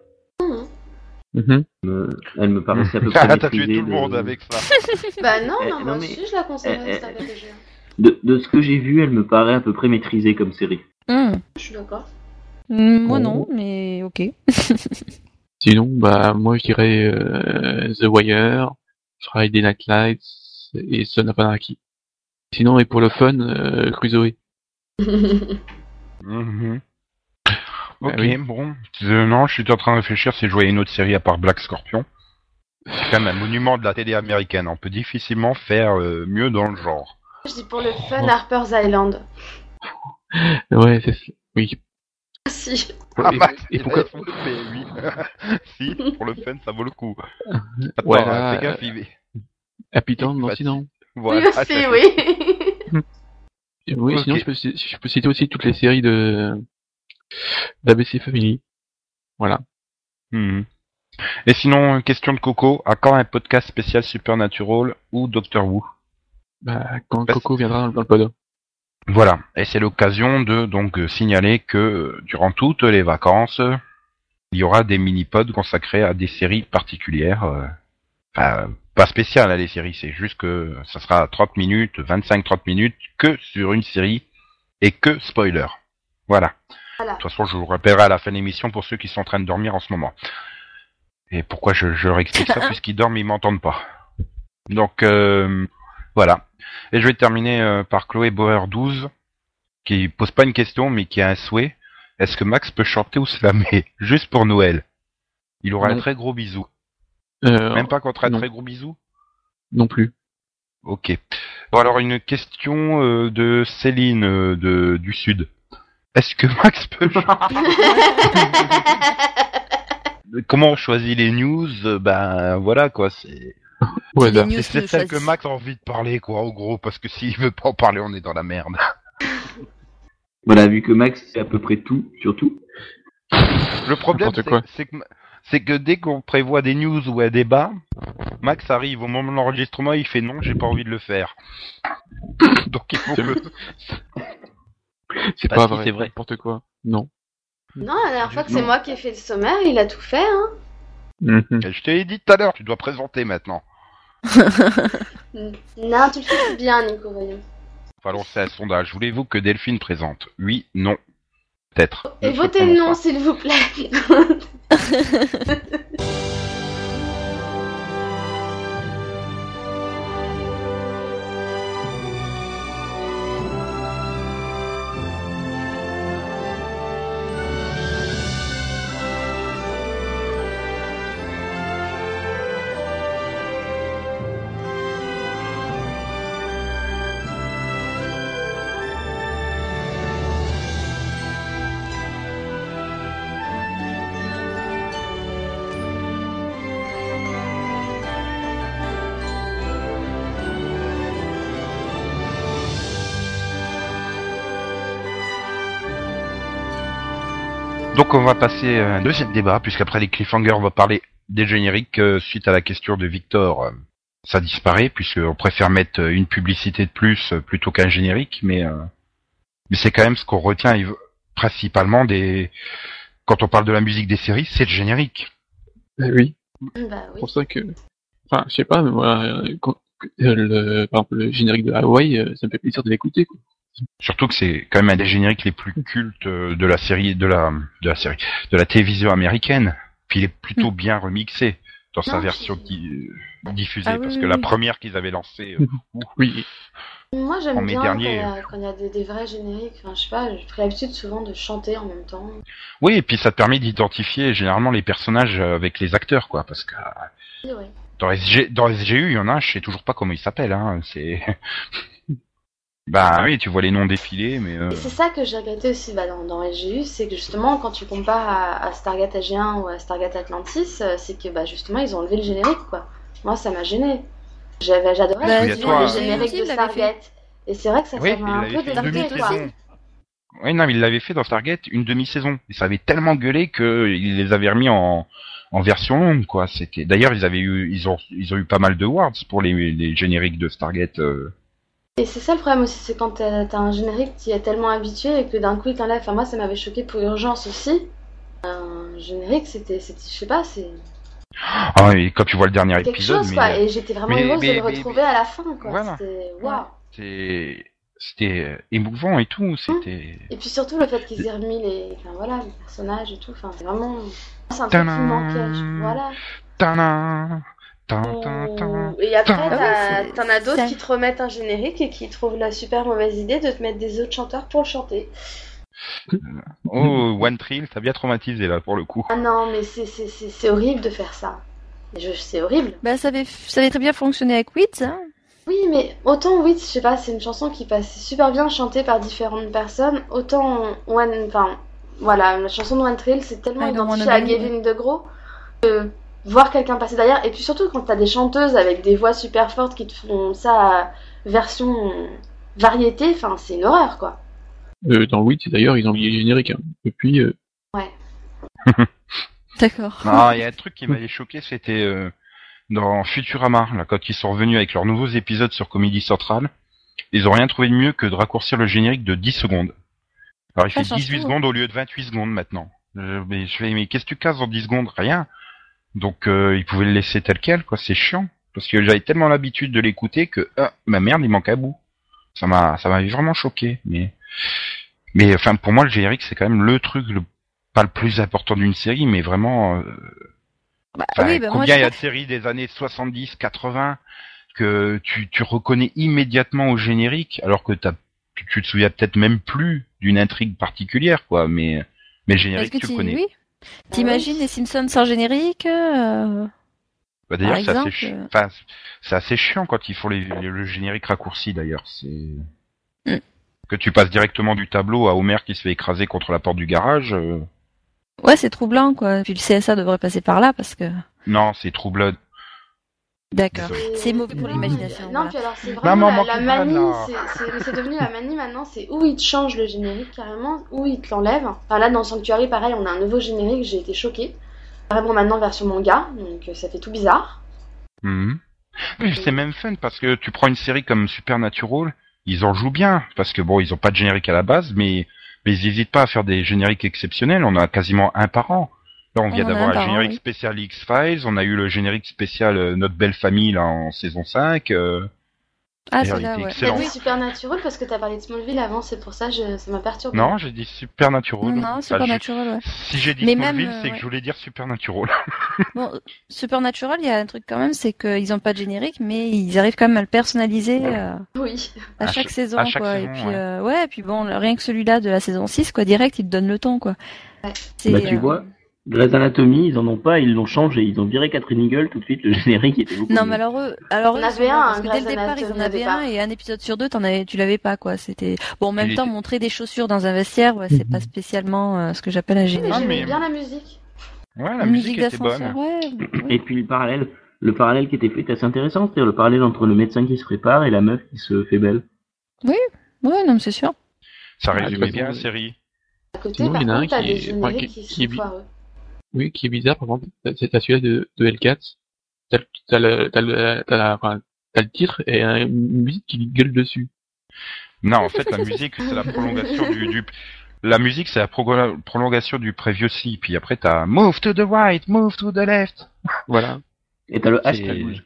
Mhm. Me- elle me paraissait à peu près Ah, t'as tué maîtrisée tout le de- monde avec ça. Bah non, Eh, non, non, moi mais- aussi je la conseille. eh, eh, Stargate SG1. De, de ce que j'ai vu, elle me paraît à peu près maîtrisée comme série. Hmm. Je suis d'accord. Hmm, Moi Bon. non, mais ok. Sinon, bah, moi, je dirais euh, The Wire, Friday Night Lights et Son of Anarchy. Sinon, et pour le fun, euh, Crusoe. Mhm. Ok, Ah oui. bon. Euh, non, je suis en train de réfléchir si je voyais une autre série à part Black Scorpion. C'est quand même un monument de la télé américaine. On peut difficilement faire euh, mieux dans le genre. Je dis pour le fun Harper's Island. Ouais, c'est oui. Ah, Si. Ah, et, Max, et il pourquoi avait fait, oui. si, pour le fun, ça vaut le coup. Attends, Ouais, hein, là, fais gaffe, il- Happy Town, non, Bah, sinon. Voilà. oui aussi, ça- oui. Oui, sinon je peux, je peux citer aussi toutes les séries de d'ABC Family. Voilà. Mhm. Et sinon, question de Coco, à quand un podcast spécial Supernatural ou Doctor Who? Bah, quand Coco viendra dans le- dans le pod. Voilà, et c'est l'occasion de donc euh, signaler que euh, durant toutes les vacances, il y aura des mini-pods consacrés à des séries particulières. euh, Enfin, pas spéciales à les séries, c'est juste que ça sera 30 minutes, 25-30 minutes que sur une série et que spoiler. Voilà. Voilà. De toute façon, je vous rappellerai à la fin de l'émission pour ceux qui sont en train de dormir en ce moment. Et pourquoi je, je leur explique ça? Puisqu'ils dorment, ils m'entendent pas. Donc, euh, voilà. Et je vais terminer euh, par Chloé Bauer 12, qui pose pas une question, mais qui a un souhait. Est-ce que Max peut chanter ou slammer Juste pour Noël? Il aura un très gros bisou. Euh, Même pas contre un non. très gros bisou non plus. Ok. Bon, alors une question euh, de Céline euh, de, du Sud. Est-ce que Max peut Comment on choisit les news? Ben voilà quoi, c'est Ouais, c'est celle que. Max a envie de parler quoi, en gros, parce que s'il veut pas en parler, on est dans la merde. Voilà, vu que Max c'est à peu près tout, sur tout. Le problème, c'est que c'est que dès qu'on prévoit des news ou un débat, Max arrive au moment de l'enregistrement, il fait non, j'ai pas envie de le faire. Donc il faut C'est que C'est pas vrai. c'est vrai. N'importe quoi. Non. Non, la dernière fois que c'est moi qui ai fait le sommaire, il a tout fait, hein. Mhm. je t'ai dit tout à l'heure, tu dois présenter maintenant. Non, tu le fais bien, Nico, voyons. Enfin, lancer un sondage. Voulez-vous que Delphine présente? Oui, non, peut-être. Et Je votez non, s'il vous plaît. Donc on va passer à un deuxième débat, puisqu'après les cliffhangers, on va parler des génériques euh, suite à la question de Victor. euh, ça disparaît, puisqu'on préfère mettre euh, une publicité de plus plutôt qu'un générique, mais, euh, mais c'est quand même ce qu'on retient principalement des... Quand on parle de la musique des séries, c'est le générique. Eh oui. bah C'est oui. pour ça que. Enfin, je sais pas, mais moi, euh, quand, euh, le, par exemple, le générique de Hawaii, euh, ça me fait plaisir de l'écouter, quoi. Surtout que c'est quand même un des génériques les plus cultes euh, de la série, de la, de la série, de la télévision américaine. Puis il est plutôt bien remixé dans sa version di- euh, diffusée, Ah oui, parce oui, que la première qu'ils avaient lancée, euh, Oui. Moi, j'aime bien dernier. quand il y a, quand il y a des, des vrais génériques. Enfin, je sais pas, j'ai pris l'habitude souvent de chanter en même temps. Oui, et puis ça te permet d'identifier généralement les personnages avec les acteurs, quoi, parce que Oui, oui. dans SG, dans SGU, il y en a, je sais toujours pas comment il s'appelle, hein, c'est... bah oui, tu vois les noms défiler, mais... euh, Et c'est ça que j'ai regretté aussi bah, dans, dans SGU, c'est que justement, quand tu compares à, à Stargate AG1 ou à Stargate Atlantis, euh, c'est que bah, justement, ils ont enlevé le générique, quoi. Moi, ça m'a gêné. J'avais, j'adorais Bah, effectivement toi, le générique de. Stargate. Et c'est vrai que ça, Oui, m'a un peu démarqué, quoi. aussi. Oui, non, mais il l'avait fait dans Stargate une demi-saison. Et ça avait tellement gueulé que il les avait remis en, en version longue, quoi. C'était. D'ailleurs, ils avaient eu, ils ont, ils ont eu pas mal de awards pour les, les génériques de Stargate. euh. Et c'est ça le problème aussi, c'est quand t'as un générique qui est tellement habitué et que d'un coup il t'enlève. Enfin, moi ça m'avait choqué pour Urgence aussi. Un générique, c'était, je sais pas, c'est Ah, et quand tu vois le dernier quelque épisode, chose mais quoi. Et j'étais vraiment mais- heureuse mais- de le retrouver à la fin quoi. Voilà. C'était waouh. c'était, euh, émouvant et tout. C'était. Et puis surtout le fait qu'ils aient remis les, enfin voilà, les personnages et tout. Enfin, c'est vraiment, c'est un truc qui manquait. Voilà. Ou- Et après, Ah t'en as d'autres qui te remettent un générique et qui trouvent la super mauvaise idée de te mettre des autres chanteurs pour le chanter. Oh, One Trill, t'as bien traumatisé là pour le coup. Ah non, mais c'est- c'est c'est- c'est horrible de faire ça. Je- C'est horrible. Bah, ça avait, ça avait très bien fonctionné avec Wits, hein. Oui, mais autant oui, je sais pas, c'est une chanson qui passe super bien chantée par différentes personnes, autant One, enfin, voilà, la chanson de One Trill, c'est tellement don't identifié à Gavin DeGros que voir quelqu'un passer derrière, et puis surtout quand t'as des chanteuses avec des voix super fortes qui te font ça version variété, enfin, c'est une horreur, quoi. Euh, dans Wit, d'ailleurs, ils ont mis le générique. Hein. Depuis, euh, D'accord. Ah, il y a un truc qui m'avait choqué, c'était euh, dans Futurama, là, quand ils sont revenus avec leurs nouveaux épisodes sur Comédie Centrale, ils ont rien trouvé de mieux que de raccourcir le générique de 10 secondes. Alors il Ça fait change 18 tout. secondes au lieu de 28 secondes maintenant. Je, mais je fais, mais qu'est-ce que tu casses en 10 secondes? Rien. Donc euh, ils pouvaient le laisser tel quel, quoi, c'est chiant. Parce que j'avais tellement l'habitude de l'écouter que, ah, ma merde, il manque à bout. Ça m'a, ça m'avait vraiment choqué, mais, mais enfin, pour moi, le générique, c'est quand même le truc le, pas le plus important d'une série, mais vraiment, euh, Bah, oui, bah, combien il y a de séries des années 70, 80 que tu, tu reconnais immédiatement au générique, alors que t'as, tu, tu te souviens peut-être même plus d'une intrigue particulière, quoi. Mais, mais le générique, que tu le connais. oui T'imagines les Simpsons sans générique euh, Bah, d'ailleurs, par c'est assez, exemple, chi- euh, enfin, c'est assez chiant quand ils font les, les- le générique raccourci, d'ailleurs. C'est Mm. que tu passes directement du tableau à Homer qui se fait écraser contre la porte du garage. euh, Ouais, c'est troublant, quoi. Puis le CSA devrait passer par là parce que. Non, c'est Blood. D'accord. C'est mauvais pour l'imagination. Non, voilà. puis alors c'est Non, vraiment la, manie, c'est- devenu la manie maintenant, c'est où ils te changent le générique carrément, où ils te l'enlèvent. Enfin là dans Sanctuary pareil, on a un nouveau générique, j'ai été choquée. Vraiment maintenant version manga, donc euh, ça fait tout bizarre. Oui, c'est même fun parce que tu prends une série comme Supernatural, ils en jouent bien parce que bon, ils ont pas de générique à la base, mais mais ils hésitent pas à faire des génériques exceptionnels. On a quasiment un par an. Là, on On vient d'avoir un générique oui. spécial X Files, on a eu le générique spécial euh, Notre belle famille là en saison 5. euh, Ah, c'est là, ouais. excellent. T'as Oui. dit Supernatural parce que t'as parlé de Smallville avant, c'est pour ça je, ça m'a perturbé. Non, j'ai dit Supernatural. Non, Enfin, Supernatural, ouais. je- Si j'ai dit Mais Smallville, euh, c'est que ouais. je voulais dire Supernatural. Bon, Supernatural, il y a un truc quand même, c'est qu'ils ont pas de générique, mais ils arrivent quand même à le personnaliser euh, Oui. à À chaque saison, à chaque quoi. saison, et puis, ouais. euh, ouais, et puis bon, rien que celui-là de la saison 6, quoi, direct, il te donne le ton, quoi. Ouais. Bah, tu euh, vois, Grey's Anatomy, ils en ont pas, ils l'ont changé. Ils ont viré Catherine Eagle tout de suite, le générique était beaucoup Non, mieux. mais alors eux, alors On eux, avait un, parce que dès Grey's le départ, ils en avaient un et un épisode sur deux, t'en avais, tu l'avais pas, quoi. C'était bon. En même temps, était- montrer des chaussures dans un vestiaire, ouais, c'est pas spécialement euh, ce que j'appelle un Mais générique. J'aimais mais- bien la musique. Ouais, la musique, était d'ascenseur, bonne. ouais. ouais. Et puis le parallèle, le parallèle qui était fait est assez intéressant, c'est-à-dire le parallèle entre le médecin qui se prépare et la meuf qui se fait belle. Ouais, non, mais c'est sûr. Ça Ah, résumait bien la série. À côté, Sinon, par il y en a un contre, t'as qui des génériques qui- qui qui est sont foireux. Oui, qui est bizarre, par exemple, c'est t'as celui-là de, de Hellcats, t'as, le- t'as le, t'as le, la- enfin, titre et un- une musique qui gueule dessus. Non, en fait, la musique, c'est la prolongation du, du... La musique, c'est la pro- prolongation du previously. Puis après, t'as Move to the right, move to the left. Voilà. Et t'as le H qui bouge.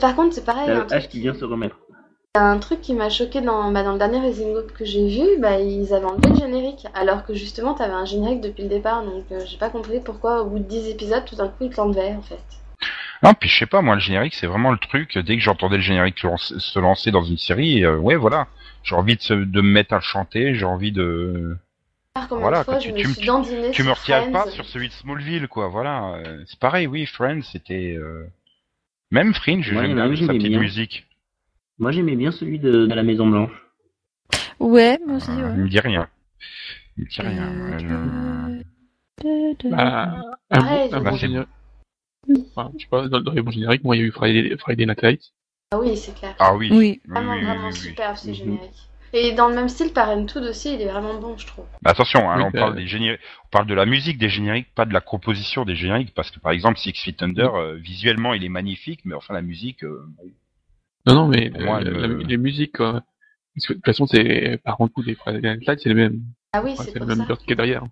Par contre, c'est pareil, T'as un le H qui vient se remettre. Un truc qui m'a choqué dans, bah, dans le dernier Rising Hope que j'ai vu, bah, ils avaient enlevé le générique, alors que justement t'avais un générique depuis le départ, donc euh, j'ai pas compris pourquoi au bout de 10 épisodes tout d'un coup ils te l'enlevaient en fait. Non, puis je sais pas, moi, le générique, c'est vraiment le truc. Dès que j'entendais le générique se lancer dans une série, euh, ouais, voilà. J'ai envie de, se- de me mettre à le chanter, j'ai envie de... Combien Voilà, fois je tu- me tu me- suis Tu me sur retiens pas sur celui de Smallville, quoi, voilà. Euh, C'est pareil, oui, Friends, c'était... euh, Même Fringe, Ouais, j'aime bien sa petite bien. musique. Moi j'aimais bien celui de, de la Maison Blanche. Ouais, moi aussi, Euh, ouais. Il me dit rien. Il me dit rien. Euh, Bah, bon, un bah, bon c'est- générique. Enfin, je sais pas, dans, dans les bons génériques, moi, il y a eu Friday, Friday Night Lights. Ah oui, c'est clair. Ah oui. Oui. Vraiment, oui, vraiment oui, oui. superbe ce Mhm. générique. Et dans le même style, Parenthood aussi, il est vraiment bon, je trouve. Bah, attention, hein, Oui, on parle des génériques, on parle de la musique des génériques, pas de la composition des génériques, parce que par exemple Six Feet Under, euh, visuellement il est magnifique, mais enfin la musique, euh, Non, non, mais Pour moi, euh, le- la- les musiques, quoi. Parce que, de toute façon, c'est, par contre, des Friday Night c'est le même, Ah oui, c'est c'est le même qui est derrière.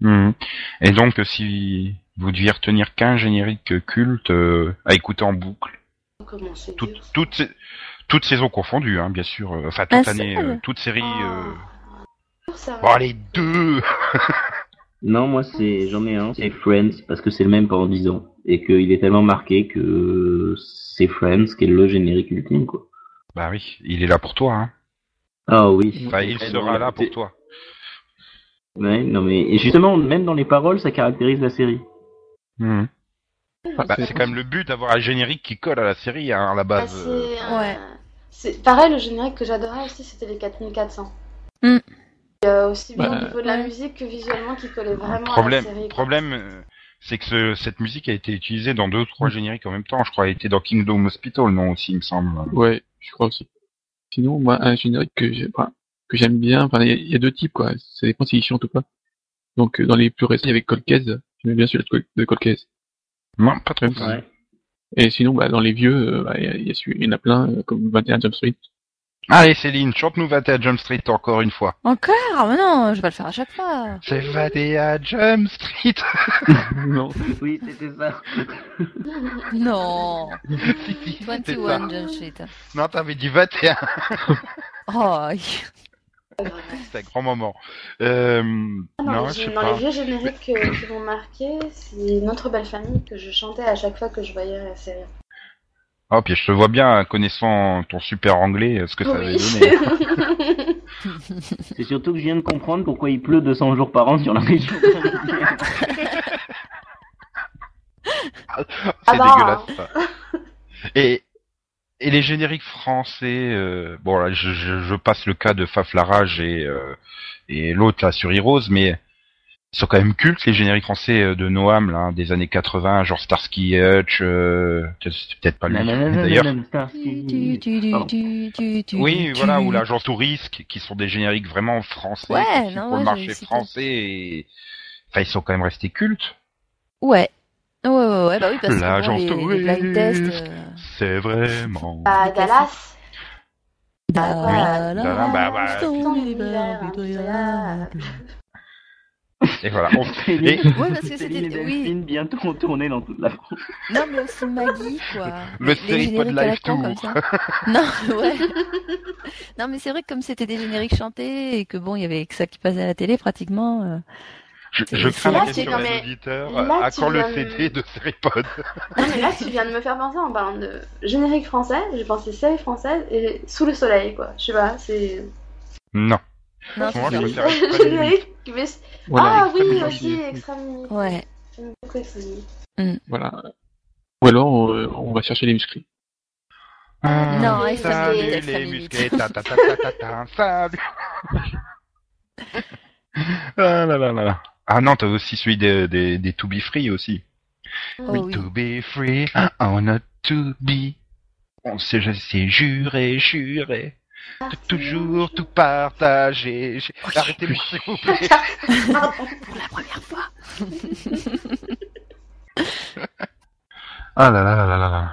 Mhm. Et donc, euh, si vous deviez retenir qu'un générique culte euh, à écouter en boucle, tout- dur. toutes, ces- toutes saisons confondues, hein, bien sûr, euh, enfin toute année, seul euh, toute série. euh, Oh, va. Bon, allez, deux Non, moi c'est j'en ai un, c'est Friends parce que c'est le même pendant 10 ans. Et qu'il est tellement marqué que c'est Friends qui est le générique ultime, quoi. Bah oui, il est là pour toi. Hein. Ah oui. Enfin, il sera là pour toi. Ouais, non mais et justement, même dans les paroles, ça caractérise la série. Mhm. Enfin, Bah, c'est- quand même le but d'avoir un générique qui colle à la série hein, à la Bah, base. euh. c'est, euh, Ouais. c'est pareil, le générique que j'adorais aussi, c'était les 4400. Mm. Et, euh, aussi bien Bah, au niveau de la musique que visuellement qui collait vraiment problème, à la série. problème, euh, c'est que ce- cette musique a été utilisée dans deux ou trois génériques en même temps. Je crois qu'elle était dans Kingdom Hospital, non aussi, il me semble. Ouais, je crois aussi. Sinon, moi, un générique que j'ai- enfin, que j'aime bien, enfin, il y, a- il y a deux types, quoi. Ça dépend s'il chante ou pas. Donc, euh, dans les plus récents, il y avait Cold Case. J'aimais bien celui de Case. Non, pas. Même si- Et sinon, bah, dans les vieux, euh, bah, il y, y en a plein, euh, comme 21 Jump Street. Allez, Céline, chante-nous 21 Jump Street encore une fois. Encore Mais non, je vais pas le faire à chaque fois. C'est 21 Jump Street. non. Oui, c'était ça. Non. si, si, c'était 21 ça. Jump Street. Non, t'avais dit 21. Oh, C'est un grand moment. Euh, Ah, Dans, non, les, je sais dans pas. les vieux génériques euh, qui m'ont marqué, c'est Notre Belle Famille que je chantais à chaque fois que je voyais la série. Oh, puis je te vois bien, connaissant ton super anglais, ce que ça avait Oui. donné. C'est surtout que je viens de comprendre pourquoi il pleut 200 jours par an sur la région. C'est Ah bah. dégueulasse, ça. Et, et les génériques français, euh, bon là, je, je, je passe le cas de Faf Larage et, euh, et l'autre là sur Heroes, mais ils sont quand même cultes les génériques français euh, de Noam là, des années 80, genre Starsky et Hutch, euh, c'est peut-être pas lui d'ailleurs. Oui, voilà, ou l'agent touriste, qui sont des génériques vraiment français, Ouais, qui non, pour le marché français et enfin ils sont quand même restés cultes. Ouais. Ouais, ouais, ouais, bah oui, parce que L'agence bon, les, les blind tests... touriste. euh, C'est vraiment. Bah, Dallas. Dallas, Dallas, bah, bah, ton univers impitoyable. Et voilà. On... Et- Ouais, parce que c'était- oui. Bientôt tournés dans toute la France. Non, mais aussi Maggie, quoi. Le Les- les série Pod génériques à la Live Tour. comme ça. Non, ouais. non, mais c'est vrai que comme c'était des génériques chantés et que bon, il y avait que ça qui passait à la télé pratiquement. euh, Je, je crains la question des auditeurs. là, à quand le CD de Seripod Non, mais là, tu viens de me faire penser en parlant de générique français. J'ai pensé série française et Sous le soleil, quoi. Je sais pas, c'est. Non. Non, je préfère Voilà, ah oui, aussi, Extrême Limite. Ouais. J'aime beaucoup Extrême Limite. Voilà. Ou alors, on, euh, on va chercher les musclés. Non, Les Extrême salut Limite, les Extrême Limite. musclés, ta ta ta ta ta ta, salut. ah là là là là. Ah non, t'as aussi celui des, des, des To Be Free aussi. Oh We oui. to be free, I wanna to be. On s'est juré, juré, de toujours tout partager. J'ai- Oui, Arrêtez-moi s'il vous plaît. Pour la première fois. Ah là là là là là là.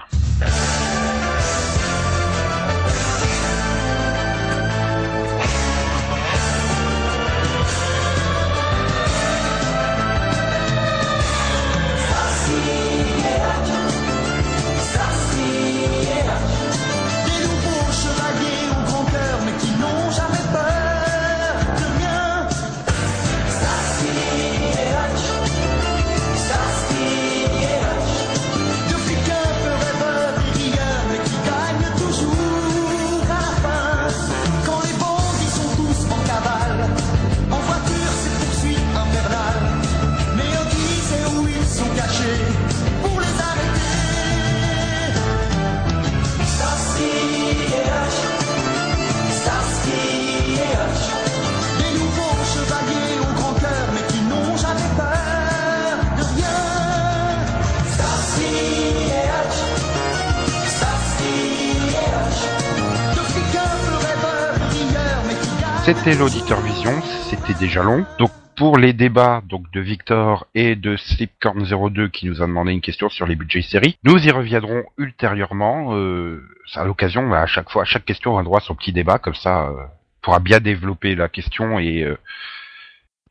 C'était l'auditeur vision, c'était déjà long. Donc pour les débats donc de Victor et de Slipcorn 02 qui nous a demandé une question sur les budgets séries, nous y reviendrons ultérieurement. Euh, à l'occasion, à chaque fois, à chaque question, on a droit à son petit débat comme ça, euh, pourra bien développer la question et euh,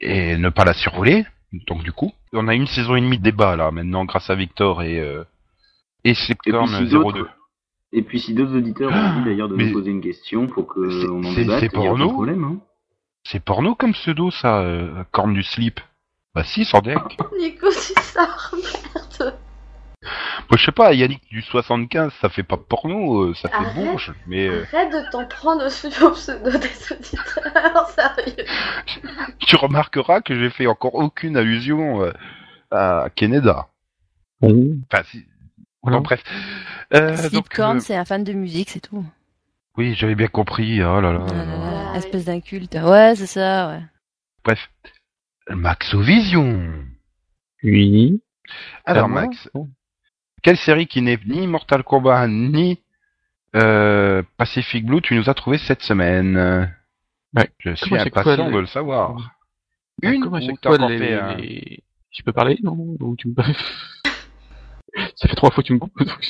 et ne pas la survoler. Donc du coup, on a une saison et demie de débat là maintenant grâce à Victor et euh, et Slipcorn si 02. d'autres- Et puis si d'autres auditeurs ont envie d'ailleurs de Mais- nous poser une question, faut que C'est- on en c'est- débatte. c'est nous problème. Hein. C'est porno comme pseudo ça, euh, corne du slip? Bah si, sans deck. Nico, sors, merde. Moi, je sais pas, Yannick du 75, ça fait pas porno, euh, ça fait Arrête. bourge, mais euh, Arrête de t'en prendre au pseudo des auditeurs, sérieux. tu remarqueras que j'ai fait encore aucune allusion euh, à Canada. Bon, Enfin, si... voilà. non, bref. Euh, donc, Korn, euh, c'est un fan de musique, c'est tout. oui, j'avais bien compris. Oh là là. Ah Ouais. espèce d'inculte. Ouais, c'est ça, ouais. Bref, Maxovision. Oui. Alors Max, quelle série qui n'est ni Mortal Kombat ni euh, Pacific Blue tu nous as trouvé cette semaine? Ouais, Je suis impatient le- de le savoir. Une comme à ou chaque t'as fois, encore les, fait les- un- les- Je peux parler? Non Ou tu me... Ça fait trois fois que tu me coupes. donc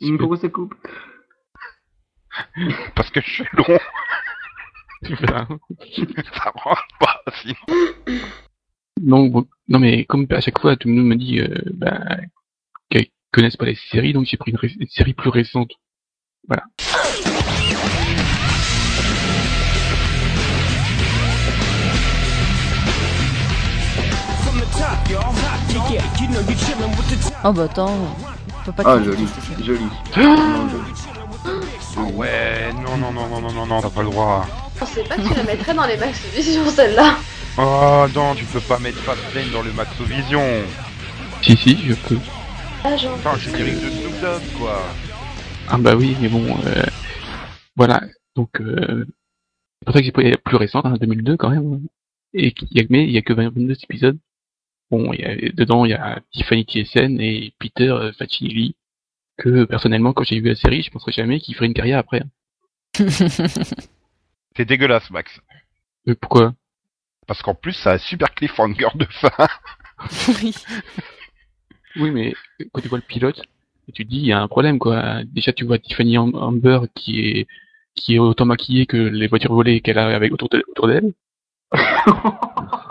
peux- Pourquoi ça coupe Parce que je suis long, ça marche pas sinon. Non, bon, non, mais comme à chaque fois, tout le monde me dit euh, bah, qu'ils connaissent pas les séries, donc j'ai pris une série plus récente. Voilà. Oh bah attends, faut pas Ah, joli, dises ça. joli. Ah ouais, non, non, non, non, non, non, non, t'as pas le droit. Je pensais pas que tu la mettrais dans les Max Vision celle-là. Oh non, tu peux pas mettre Fastlane dans le Maxovision. Si, si, je peux. Ah, genre. De Snoop Dogg, quoi. Ah bah oui, mais bon, euh, voilà. Donc, euh, c'est pour ça que j'ai pris la plus récente, hein, 2002 quand même. Et y a, mais il y a que 22 épisodes. Bon, il y a, dedans, il y a Tiffany TSN et Peter euh, Facinelli, que personnellement, quand j'ai vu la série, je penserais jamais qu'il ferait une carrière après. hein. C'est dégueulasse, Max. Euh, pourquoi? Parce qu'en plus, ça a un super cliffhanger de fin. oui. Oui, mais quand tu vois le pilote, tu te dis, il y a un problème, quoi. Déjà, tu vois Tiffany Am- Amber qui est, qui est autant maquillée que les voitures volées qu'elle a avec autour de- autour d'elle.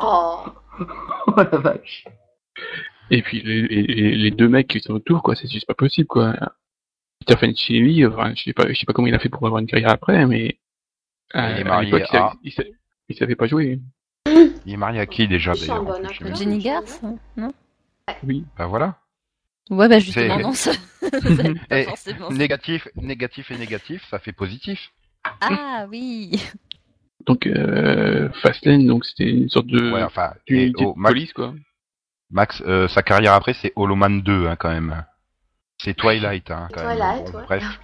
Oh. Oh la vache. Et puis, les, les, les deux mecs qui sont autour, quoi, c'est juste pas possible, quoi. Peter Facinelli, enfin, je sais pas, je sais pas comment il a fait pour avoir une carrière après, mais, Il est euh, à marié à- il savait- il savait pas jouer. Il est marié à qui déjà, d'ailleurs bon. Jenny Garth, non Oui. Bah voilà. Ouais, bah justement, non, ça, Et. Négatif, négatif et négatif, ça fait positif. Ah oui Donc, euh, Fastlane, donc c'était une sorte de, Ouais, enfin, et, oh, de Max, police, quoi. Max, euh, sa carrière après, c'est Hollow Man 2, hein, quand même. C'est Twilight, hein, quand Twilight, même. Bon, ouais. Bref.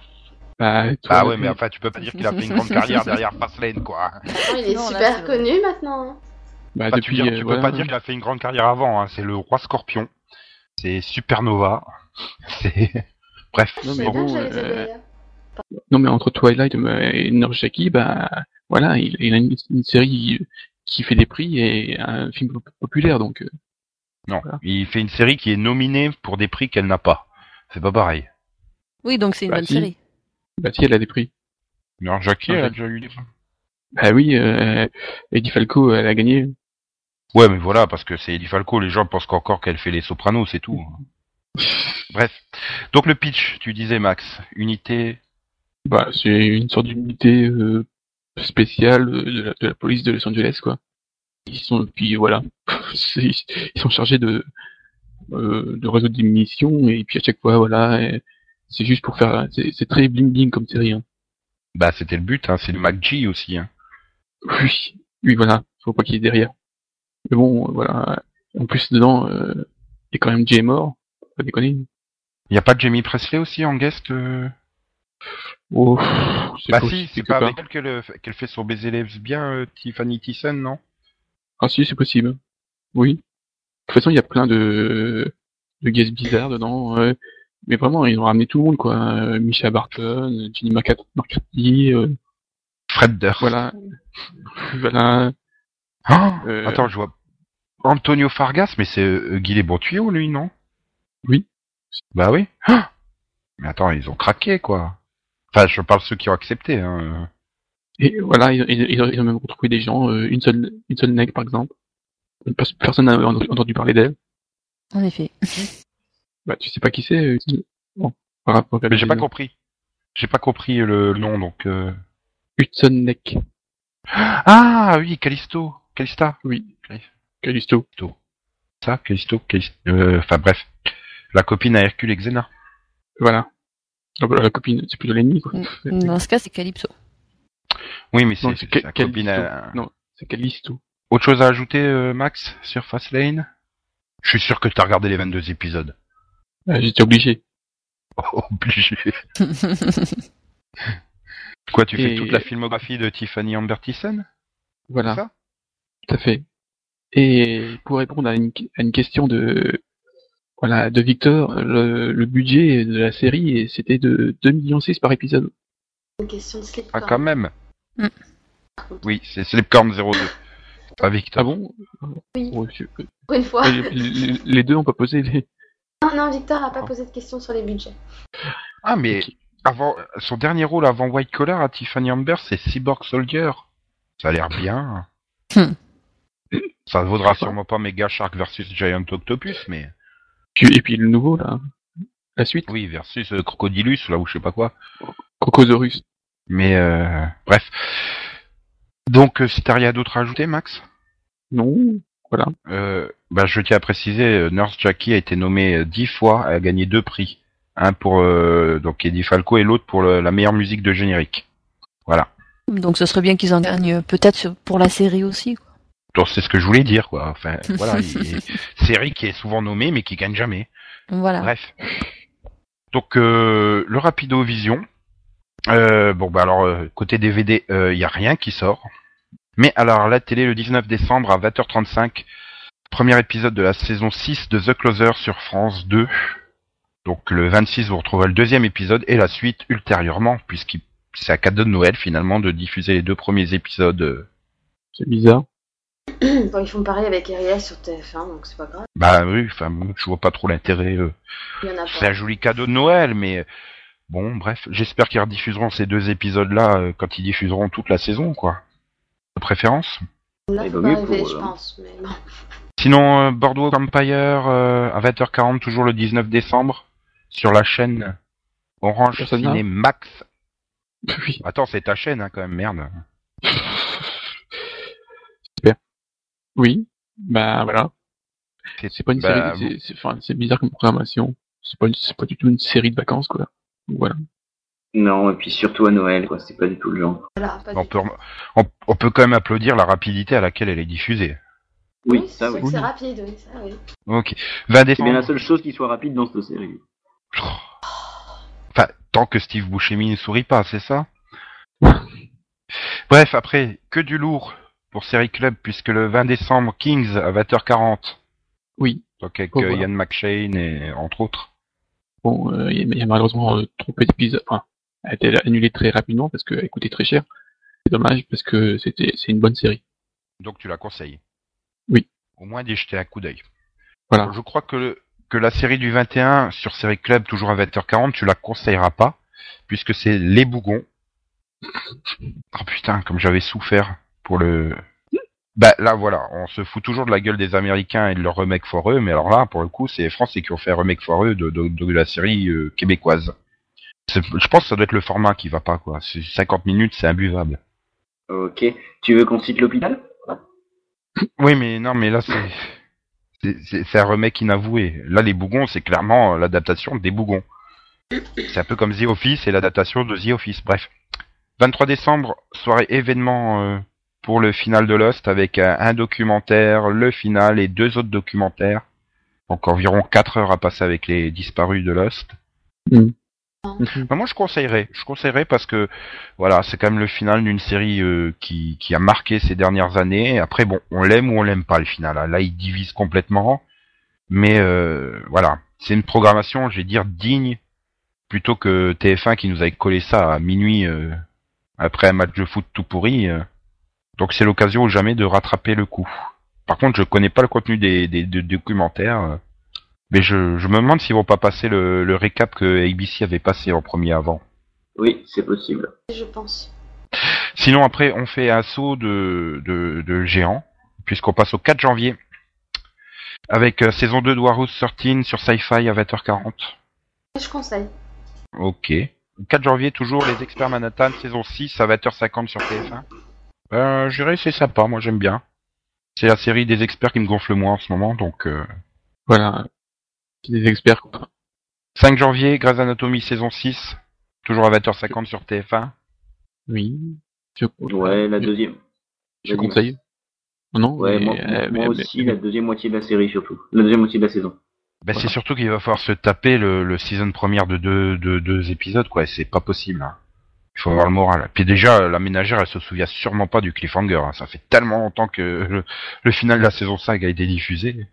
Bah, Ah ouais, mais enfin, tu peux pas dire qu'il a fait une grande carrière derrière Fastlane, quoi. Il est Non, là, super connu maintenant. bah, Enfin, tu depuis, veux dire- euh, tu voilà. peux pas dire qu'il a fait une grande carrière avant, hein. C'est le roi scorpion. C'est Supernova. C'est... Bref. Non, mais bon, euh. Non, mais entre Twilight et Nurjaki, bah, voilà, il, il a une, une série qui fait des prix et un film po- populaire, donc, euh, Non, Voilà. il fait une série qui est nominée pour des prix qu'elle n'a pas. C'est pas pareil. Oui, donc c'est une Bah, bonne si. série. bah, si, elle a des prix. Non, Jackie, Ah, elle a déjà eu des prix. Bah oui, euh, Eddie Falco, elle a gagné. Ouais, mais voilà, parce que c'est Eddie Falco, les gens pensent qu'encore qu'elle fait les sopranos, c'est tout. Bref. Donc le pitch, tu disais Max, unité. Bah, c'est une sorte d'unité euh, spéciale de la, de la police de Los Angeles, quoi. Ils sont, puis voilà, ils sont chargés de euh, de résoudre des missions et puis à chaque fois, voilà, c'est juste pour faire, c'est très bling bling comme série. Hein. Bah c'était le but, hein, c'est du MacG aussi. Hein. Oui, oui, voilà, faut pas qu'il ait derrière. Mais bon, voilà. En plus, dedans, euh, il y a quand même Jay mort, pas déconner. Y a pas Jamie Presley aussi en guest euh? Oh, c'est Bah si, c'est pas avec elle qu'elle euh, fait son baiser lesbien, euh, Tiffany Thyssen, non? Ah si, c'est possible. Oui. De toute façon, il y a plein de, de guests bizarres dedans. Mais vraiment, ils ont ramené tout le monde, quoi. Euh, Misha Barton, Jenny McCarthy, euh, Fred Durst. voilà. voilà. Ah, Euh, Attends, je vois Antonio Fargas, mais c'est Guy les bons tuyaux, lui, non? Oui. Bah oui. Ah mais attends, ils ont craqué, quoi. Enfin, je parle ceux qui ont accepté. Hein. Et voilà, ils, ils- ils ont même retrouvé des gens, euh, une seule, une seule nègre, par exemple. Pers- Personne n'a entendu parler d'elle. En effet. Bah, tu sais pas qui c'est. euh, Bon, Mais j'ai pas compris. J'ai pas compris le nom, donc... Euh... Hudson Neck. Ah oui, Callisto. Callista. Oui. Callisto. Callisto. Ça, Callisto, Callisto. euh, Enfin bref. La copine à Hercule et Xena. Voilà. Ah bah, la copine, c'est plutôt l'ennemi, quoi. Dans ce cas, c'est Calypso. Oui, mais c'est Non, c'est Ca- la copine Callisto. à... Non, c'est Callisto. Autre chose à ajouter, euh, Max, sur Fastlane? Je suis sûr que tu as regardé les 22 épisodes. Ah, J'étais obligé. Obligé. Quoi, tu fais toute la filmographie de Tiffany Amber Voilà. C'est ça? Tout à fait. Et pour répondre à une, à une question de voilà de Victor, le, le budget de la série c'était de 2 millions 6 par épisode. Une question de slip. Ah, quand même Mm. Oui, c'est Slipcorn 02. Pas Victor. Ah bon? Oui. Ouais, je- Pour une fois. les, deux ont pas posé les. Non, non, Victor a pas posé de questions sur les budgets. Ah, mais avant, son dernier rôle avant White Collar à Tiffany Amber, c'est Cyborg Soldier. Ça a l'air bien. Hmm. Ça vaudra sûrement pas Mega Shark versus Giant Octopus, mais Puis- Et puis le nouveau là, la suite, oui, versus euh, Crocodilus, là ou je sais pas quoi. Cocosaurus. Mais euh, bref. Donc, euh, si t'as rien d'autre à ajouter, Max? Non, voilà. euh, bah, Je tiens à préciser, Nurse Jackie a été nommée dix fois, elle a gagné deux prix. Un pour euh, donc Eddie Falco et l'autre pour le- la meilleure musique de générique. Voilà. Donc ce serait bien qu'ils en gagnent peut-être pour la série aussi. C'est ce que je voulais dire, quoi. Enfin, voilà, il- série qui est souvent nommée mais qui gagne jamais. Voilà. Bref. Donc euh, le Rapido Vision. Euh, bon bah alors euh, côté DVD, il y a rien qui sort. Mais alors la télé le 19 décembre à 20h35, premier épisode de la saison 6 de The Closer sur France 2. Donc le 26 vous retrouverez le deuxième épisode et la suite ultérieurement puisqu'il c'est un cadeau de Noël finalement de diffuser les deux premiers épisodes. euh. C'est bizarre. bon, ils font pareil avec Ariel sur TF1, donc c'est pas grave. Bah oui, enfin bon, je vois pas trop l'intérêt. euh. Il y en a C'est pas. un joli cadeau de Noël, mais bon, bref, j'espère qu'ils rediffuseront ces deux épisodes-là euh, quand ils diffuseront toute la saison, quoi. De préférence. Là, Il faut vaut pas mieux arriver, pour je eux, pense. Mais bon. Sinon, euh, Boardwalk Empire euh, à 20h40, toujours le 19 décembre, sur la chaîne Orange Ciné Max. Oui. Attends, c'est ta chaîne, hein, quand même, merde. Oui. Bah voilà. C'est pas une bah, série. c'est- c'est- Enfin, c'est bizarre comme programmation. C'est pas, du tout une série de vacances quoi. Voilà. Non, et puis surtout à Noël, quoi. C'est pas du tout le genre. Voilà, pas On du peut, on, on peut quand même applaudir la rapidité à laquelle elle est diffusée. Oui, Oui, ça, c'est oui. c'est rapide, oui, ça, oui. Ok. 20 C'est bien la seule chose qui soit rapide dans cette série. Enfin, tant que Steve Buscemi ne sourit pas, c'est ça? Bref, après, que du lourd pour Série Club, puisque le 20 décembre, Kings à 20h40, Oui. donc avec Oh, euh, voilà. Ian McShane et entre autres. Bon, euh, il y, a- il y a malheureusement euh, trop peu d'épisodes. Enfin, elle a été annulée très rapidement parce qu'elle coûtait très cher. C'est dommage parce que c'était c'est une bonne série. Donc tu la conseilles? Oui. Au moins d'y jeter un coup d'œil. Voilà. Je crois que, le- que la série du 21 sur Série Club, toujours à 20h40, tu la conseilleras pas, puisque c'est Les Bougons. Oh putain, comme j'avais souffert pour le... Bah là voilà, on se fout toujours de la gueule des Américains et de leur remake foireux, mais alors là, pour le coup, c'est les Français qui ont fait un remake foireux de, de, de la série euh, québécoise. Je pense que ça doit être le format qui va pas, quoi. C'est 50 minutes, c'est imbuvable. Ok. Tu veux qu'on cite l'hôpital? Oui, mais non, mais là, c'est... c'est- un remake inavoué. Là, les bougons, c'est clairement l'adaptation des bougons. C'est un peu comme The Office et l'adaptation de The Office. Bref. 23 décembre, soirée événement euh, pour le final de Lost avec un, un documentaire, le final et deux autres documentaires. Donc environ 4 heures à passer avec les disparus de Lost. Bah, moi, je conseillerais. Je conseillerais parce que voilà, c'est quand même le final d'une série euh, qui, qui a marqué ces dernières années. Après, bon, on l'aime ou on l'aime pas le final. hein. Là, il divise complètement. Mais euh, voilà, c'est une programmation, je vais dire, digne plutôt que TF1 qui nous avait collé ça à minuit euh, après un match de foot tout pourri. Donc c'est l'occasion ou jamais de rattraper le coup. Par contre, je connais pas le contenu des, des, des documentaires. euh, mais je, je me demande s'ils vont pas passer le, le récap que ABC avait passé en premier avant. Oui, c'est possible. Je pense. Sinon après on fait un saut de, de, de géant, puisqu'on passe au 4 janvier, avec euh, saison 2 de Warhouse 13 sur Sci-Fi à 20h40. Je conseille. Ok. 4 janvier toujours les experts Manhattan, saison 6 à 20h50 sur TF1. Euh, je dirais c'est sympa, moi j'aime bien. C'est la série des experts qui me gonfle le moins en ce moment, donc euh, Voilà. C'est des experts, quoi. 5 janvier, Grey's Anatomy saison 6. Toujours à 20h50 sur TF1. Oui. Je, Ouais, la deuxième. Je conseille. Non, Ouais, mais, moi, euh, moi mais- aussi, mais- la deuxième moitié de la série surtout. La deuxième moitié de la saison. Bah, Voilà. c'est surtout qu'il va falloir se taper le, le season première de deux, de deux épisodes, quoi. C'est pas possible. hein. Il faut avoir le moral. Puis déjà, la ménagère, elle se souvient sûrement pas du cliffhanger. hein. Ça fait tellement longtemps que le, le final de la saison 5 a été diffusé.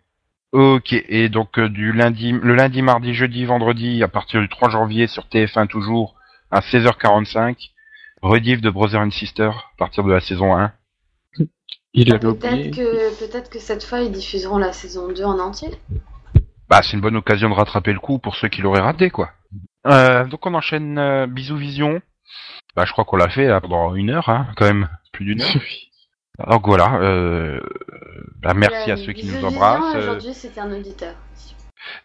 Ok, et donc euh, du lundi, le lundi, mardi, jeudi, vendredi, à partir du 3 janvier sur TF1 toujours, à 16h45, rediff de Brother and Sister, à partir de la saison 1. il oublié. Peut-être que, peut-être que cette fois, ils diffuseront la saison 2 en entier. Bah, c'est une bonne occasion de rattraper le coup pour ceux qui l'auraient raté, quoi. Euh, donc on enchaîne euh, Bisous Vision. Bah, je crois qu'on l'a fait là, pendant une heure, hein, quand même, plus d'une heure. Donc voilà, euh, bah, merci à ceux qui nous embrassent. Euh, Aujourd'hui, c'était un auditeur.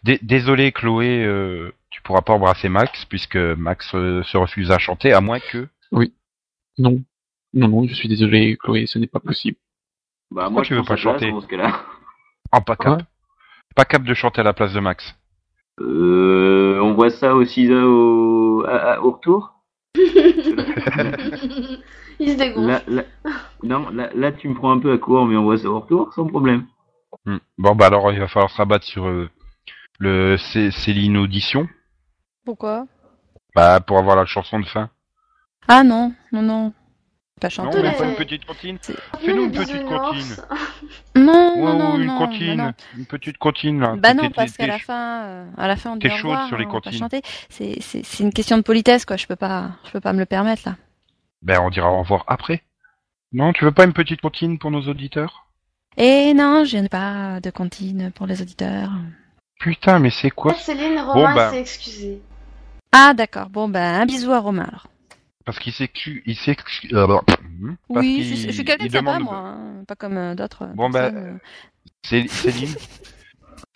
dé- désolé Chloé, euh, tu pourras pas embrasser Max puisque Max euh, se refuse à chanter, à moins que. Non. Non, non, je suis désolé, Chloé, ce n'est pas possible. Bah, Pourquoi tu veux prends pas chanter. En pas cap. Pas cap de chanter à la place de Max. Euh, on voit ça aussi au, à- à- au retour? Il se dégonfle. Là, là, non, là, là, tu me prends un peu à court, mais on voit ça au retour, sans problème. Hmm. Bon bah alors il va falloir se rabattre sur euh, le C- Céline Audition, Pourquoi? Bah pour avoir la chanson de fin. Ah non, non, non. Pas Non, chanter. on mais pas une petite. C'est- Fais-nous une petite bisounours. Non, non, non, une non, bah non. une petite comptine là. Bah non, parce qu'à la fin, euh, à la fin, on dit chaude sur les comptines. chanter. C'est, c'est, c'est une question de politesse, quoi. Je peux pas, je peux pas me le permettre là. Ben on dira au revoir après. Non, tu veux pas une petite comptine pour nos auditeurs? Et non, je n'ai pas de comptine pour les auditeurs. Putain, mais c'est quoi Céline Romain bah. s'est excusée. Ah d'accord. Bon ben un bisou à Romain alors. Parce qu'il s'excuse, il s'excuse. euh, parce Oui, je, je suis quelqu'un de sympa moi, hein, pas comme euh, d'autres. euh, Bon, bah, Cé- Céline,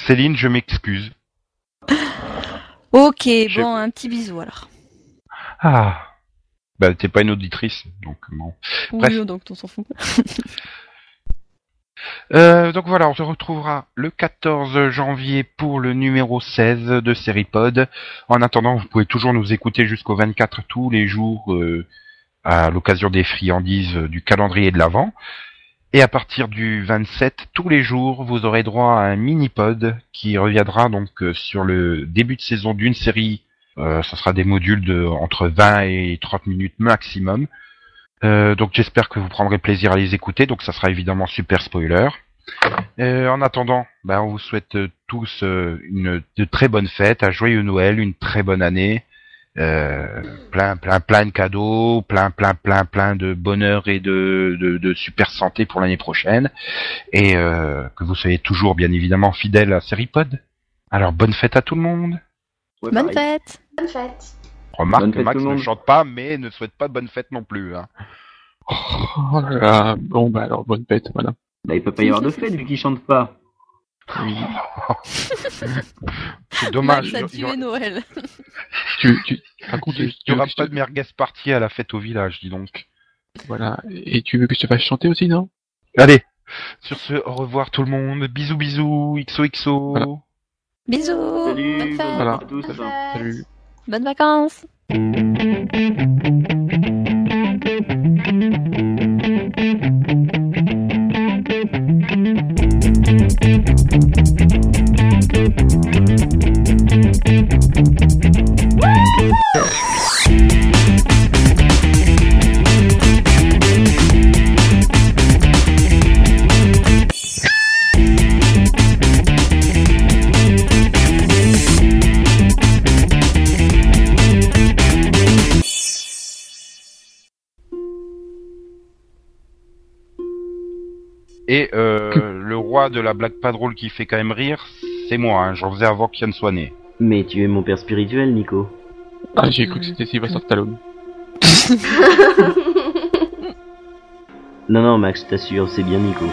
Céline, je m'excuse. Ok, je- bon un petit bisou alors. Ah. Bah t'es pas une auditrice, donc bon. Bref. Oui, donc on s'en fout. Euh, donc voilà, on se retrouvera le 14 janvier pour le numéro 16 de Seripod. En attendant, vous pouvez toujours nous écouter jusqu'au 24 tous les jours euh, à l'occasion des friandises du calendrier de l'Avent. Et à partir du 27, tous les jours, vous aurez droit à un mini-pod qui reviendra donc euh, sur le début de saison d'une série. Euh, ce sera des modules de entre 20 et 30 minutes maximum. Euh, donc j'espère que vous prendrez plaisir à les écouter. Donc ça sera évidemment super spoiler. Euh, en attendant, bah, on vous souhaite euh, tous euh, une de très bonnes fêtes, un joyeux Noël, une très bonne année, euh, plein plein plein de cadeaux, plein plein plein plein de bonheur et de de, de super santé pour l'année prochaine, et euh, que vous soyez toujours bien évidemment fidèles à Seripod. Alors bonne fête à tout le monde. Ouais, Bonne pareil. fête. Bonne fête. Remarque Bonne que fête Max tout le ne chante pas, mais ne souhaite pas de bonne fête non plus. Hein. Oh là là. Bon, bah alors, bonne fête, voilà. Bah, il peut pas y avoir de fête vu qu'il chante pas. Oui. C'est dommage. Max a tué Noël. Tu, tu, par contre, tu, tu- pas de merguez party à la fête au village, dis donc. Voilà. Et tu veux que je te fasse chanter aussi, non? Allez, sur ce, au revoir tout le monde. Bisous bisous, XOXO. Voilà. Bisous. Salut, Bonne fête. Voilà. à tous. Salut. Bonnes vacances. Et euh, le roi de la blague pas drôle qui fait quand même rire, c'est moi. Hein. J'en faisais avant qu'Yann soit né. Mais tu es mon père spirituel, Nico. Ah, j'ai cru que c'était Sylvester Stallone. Non, non, Max, je t'assure, c'est bien Nico.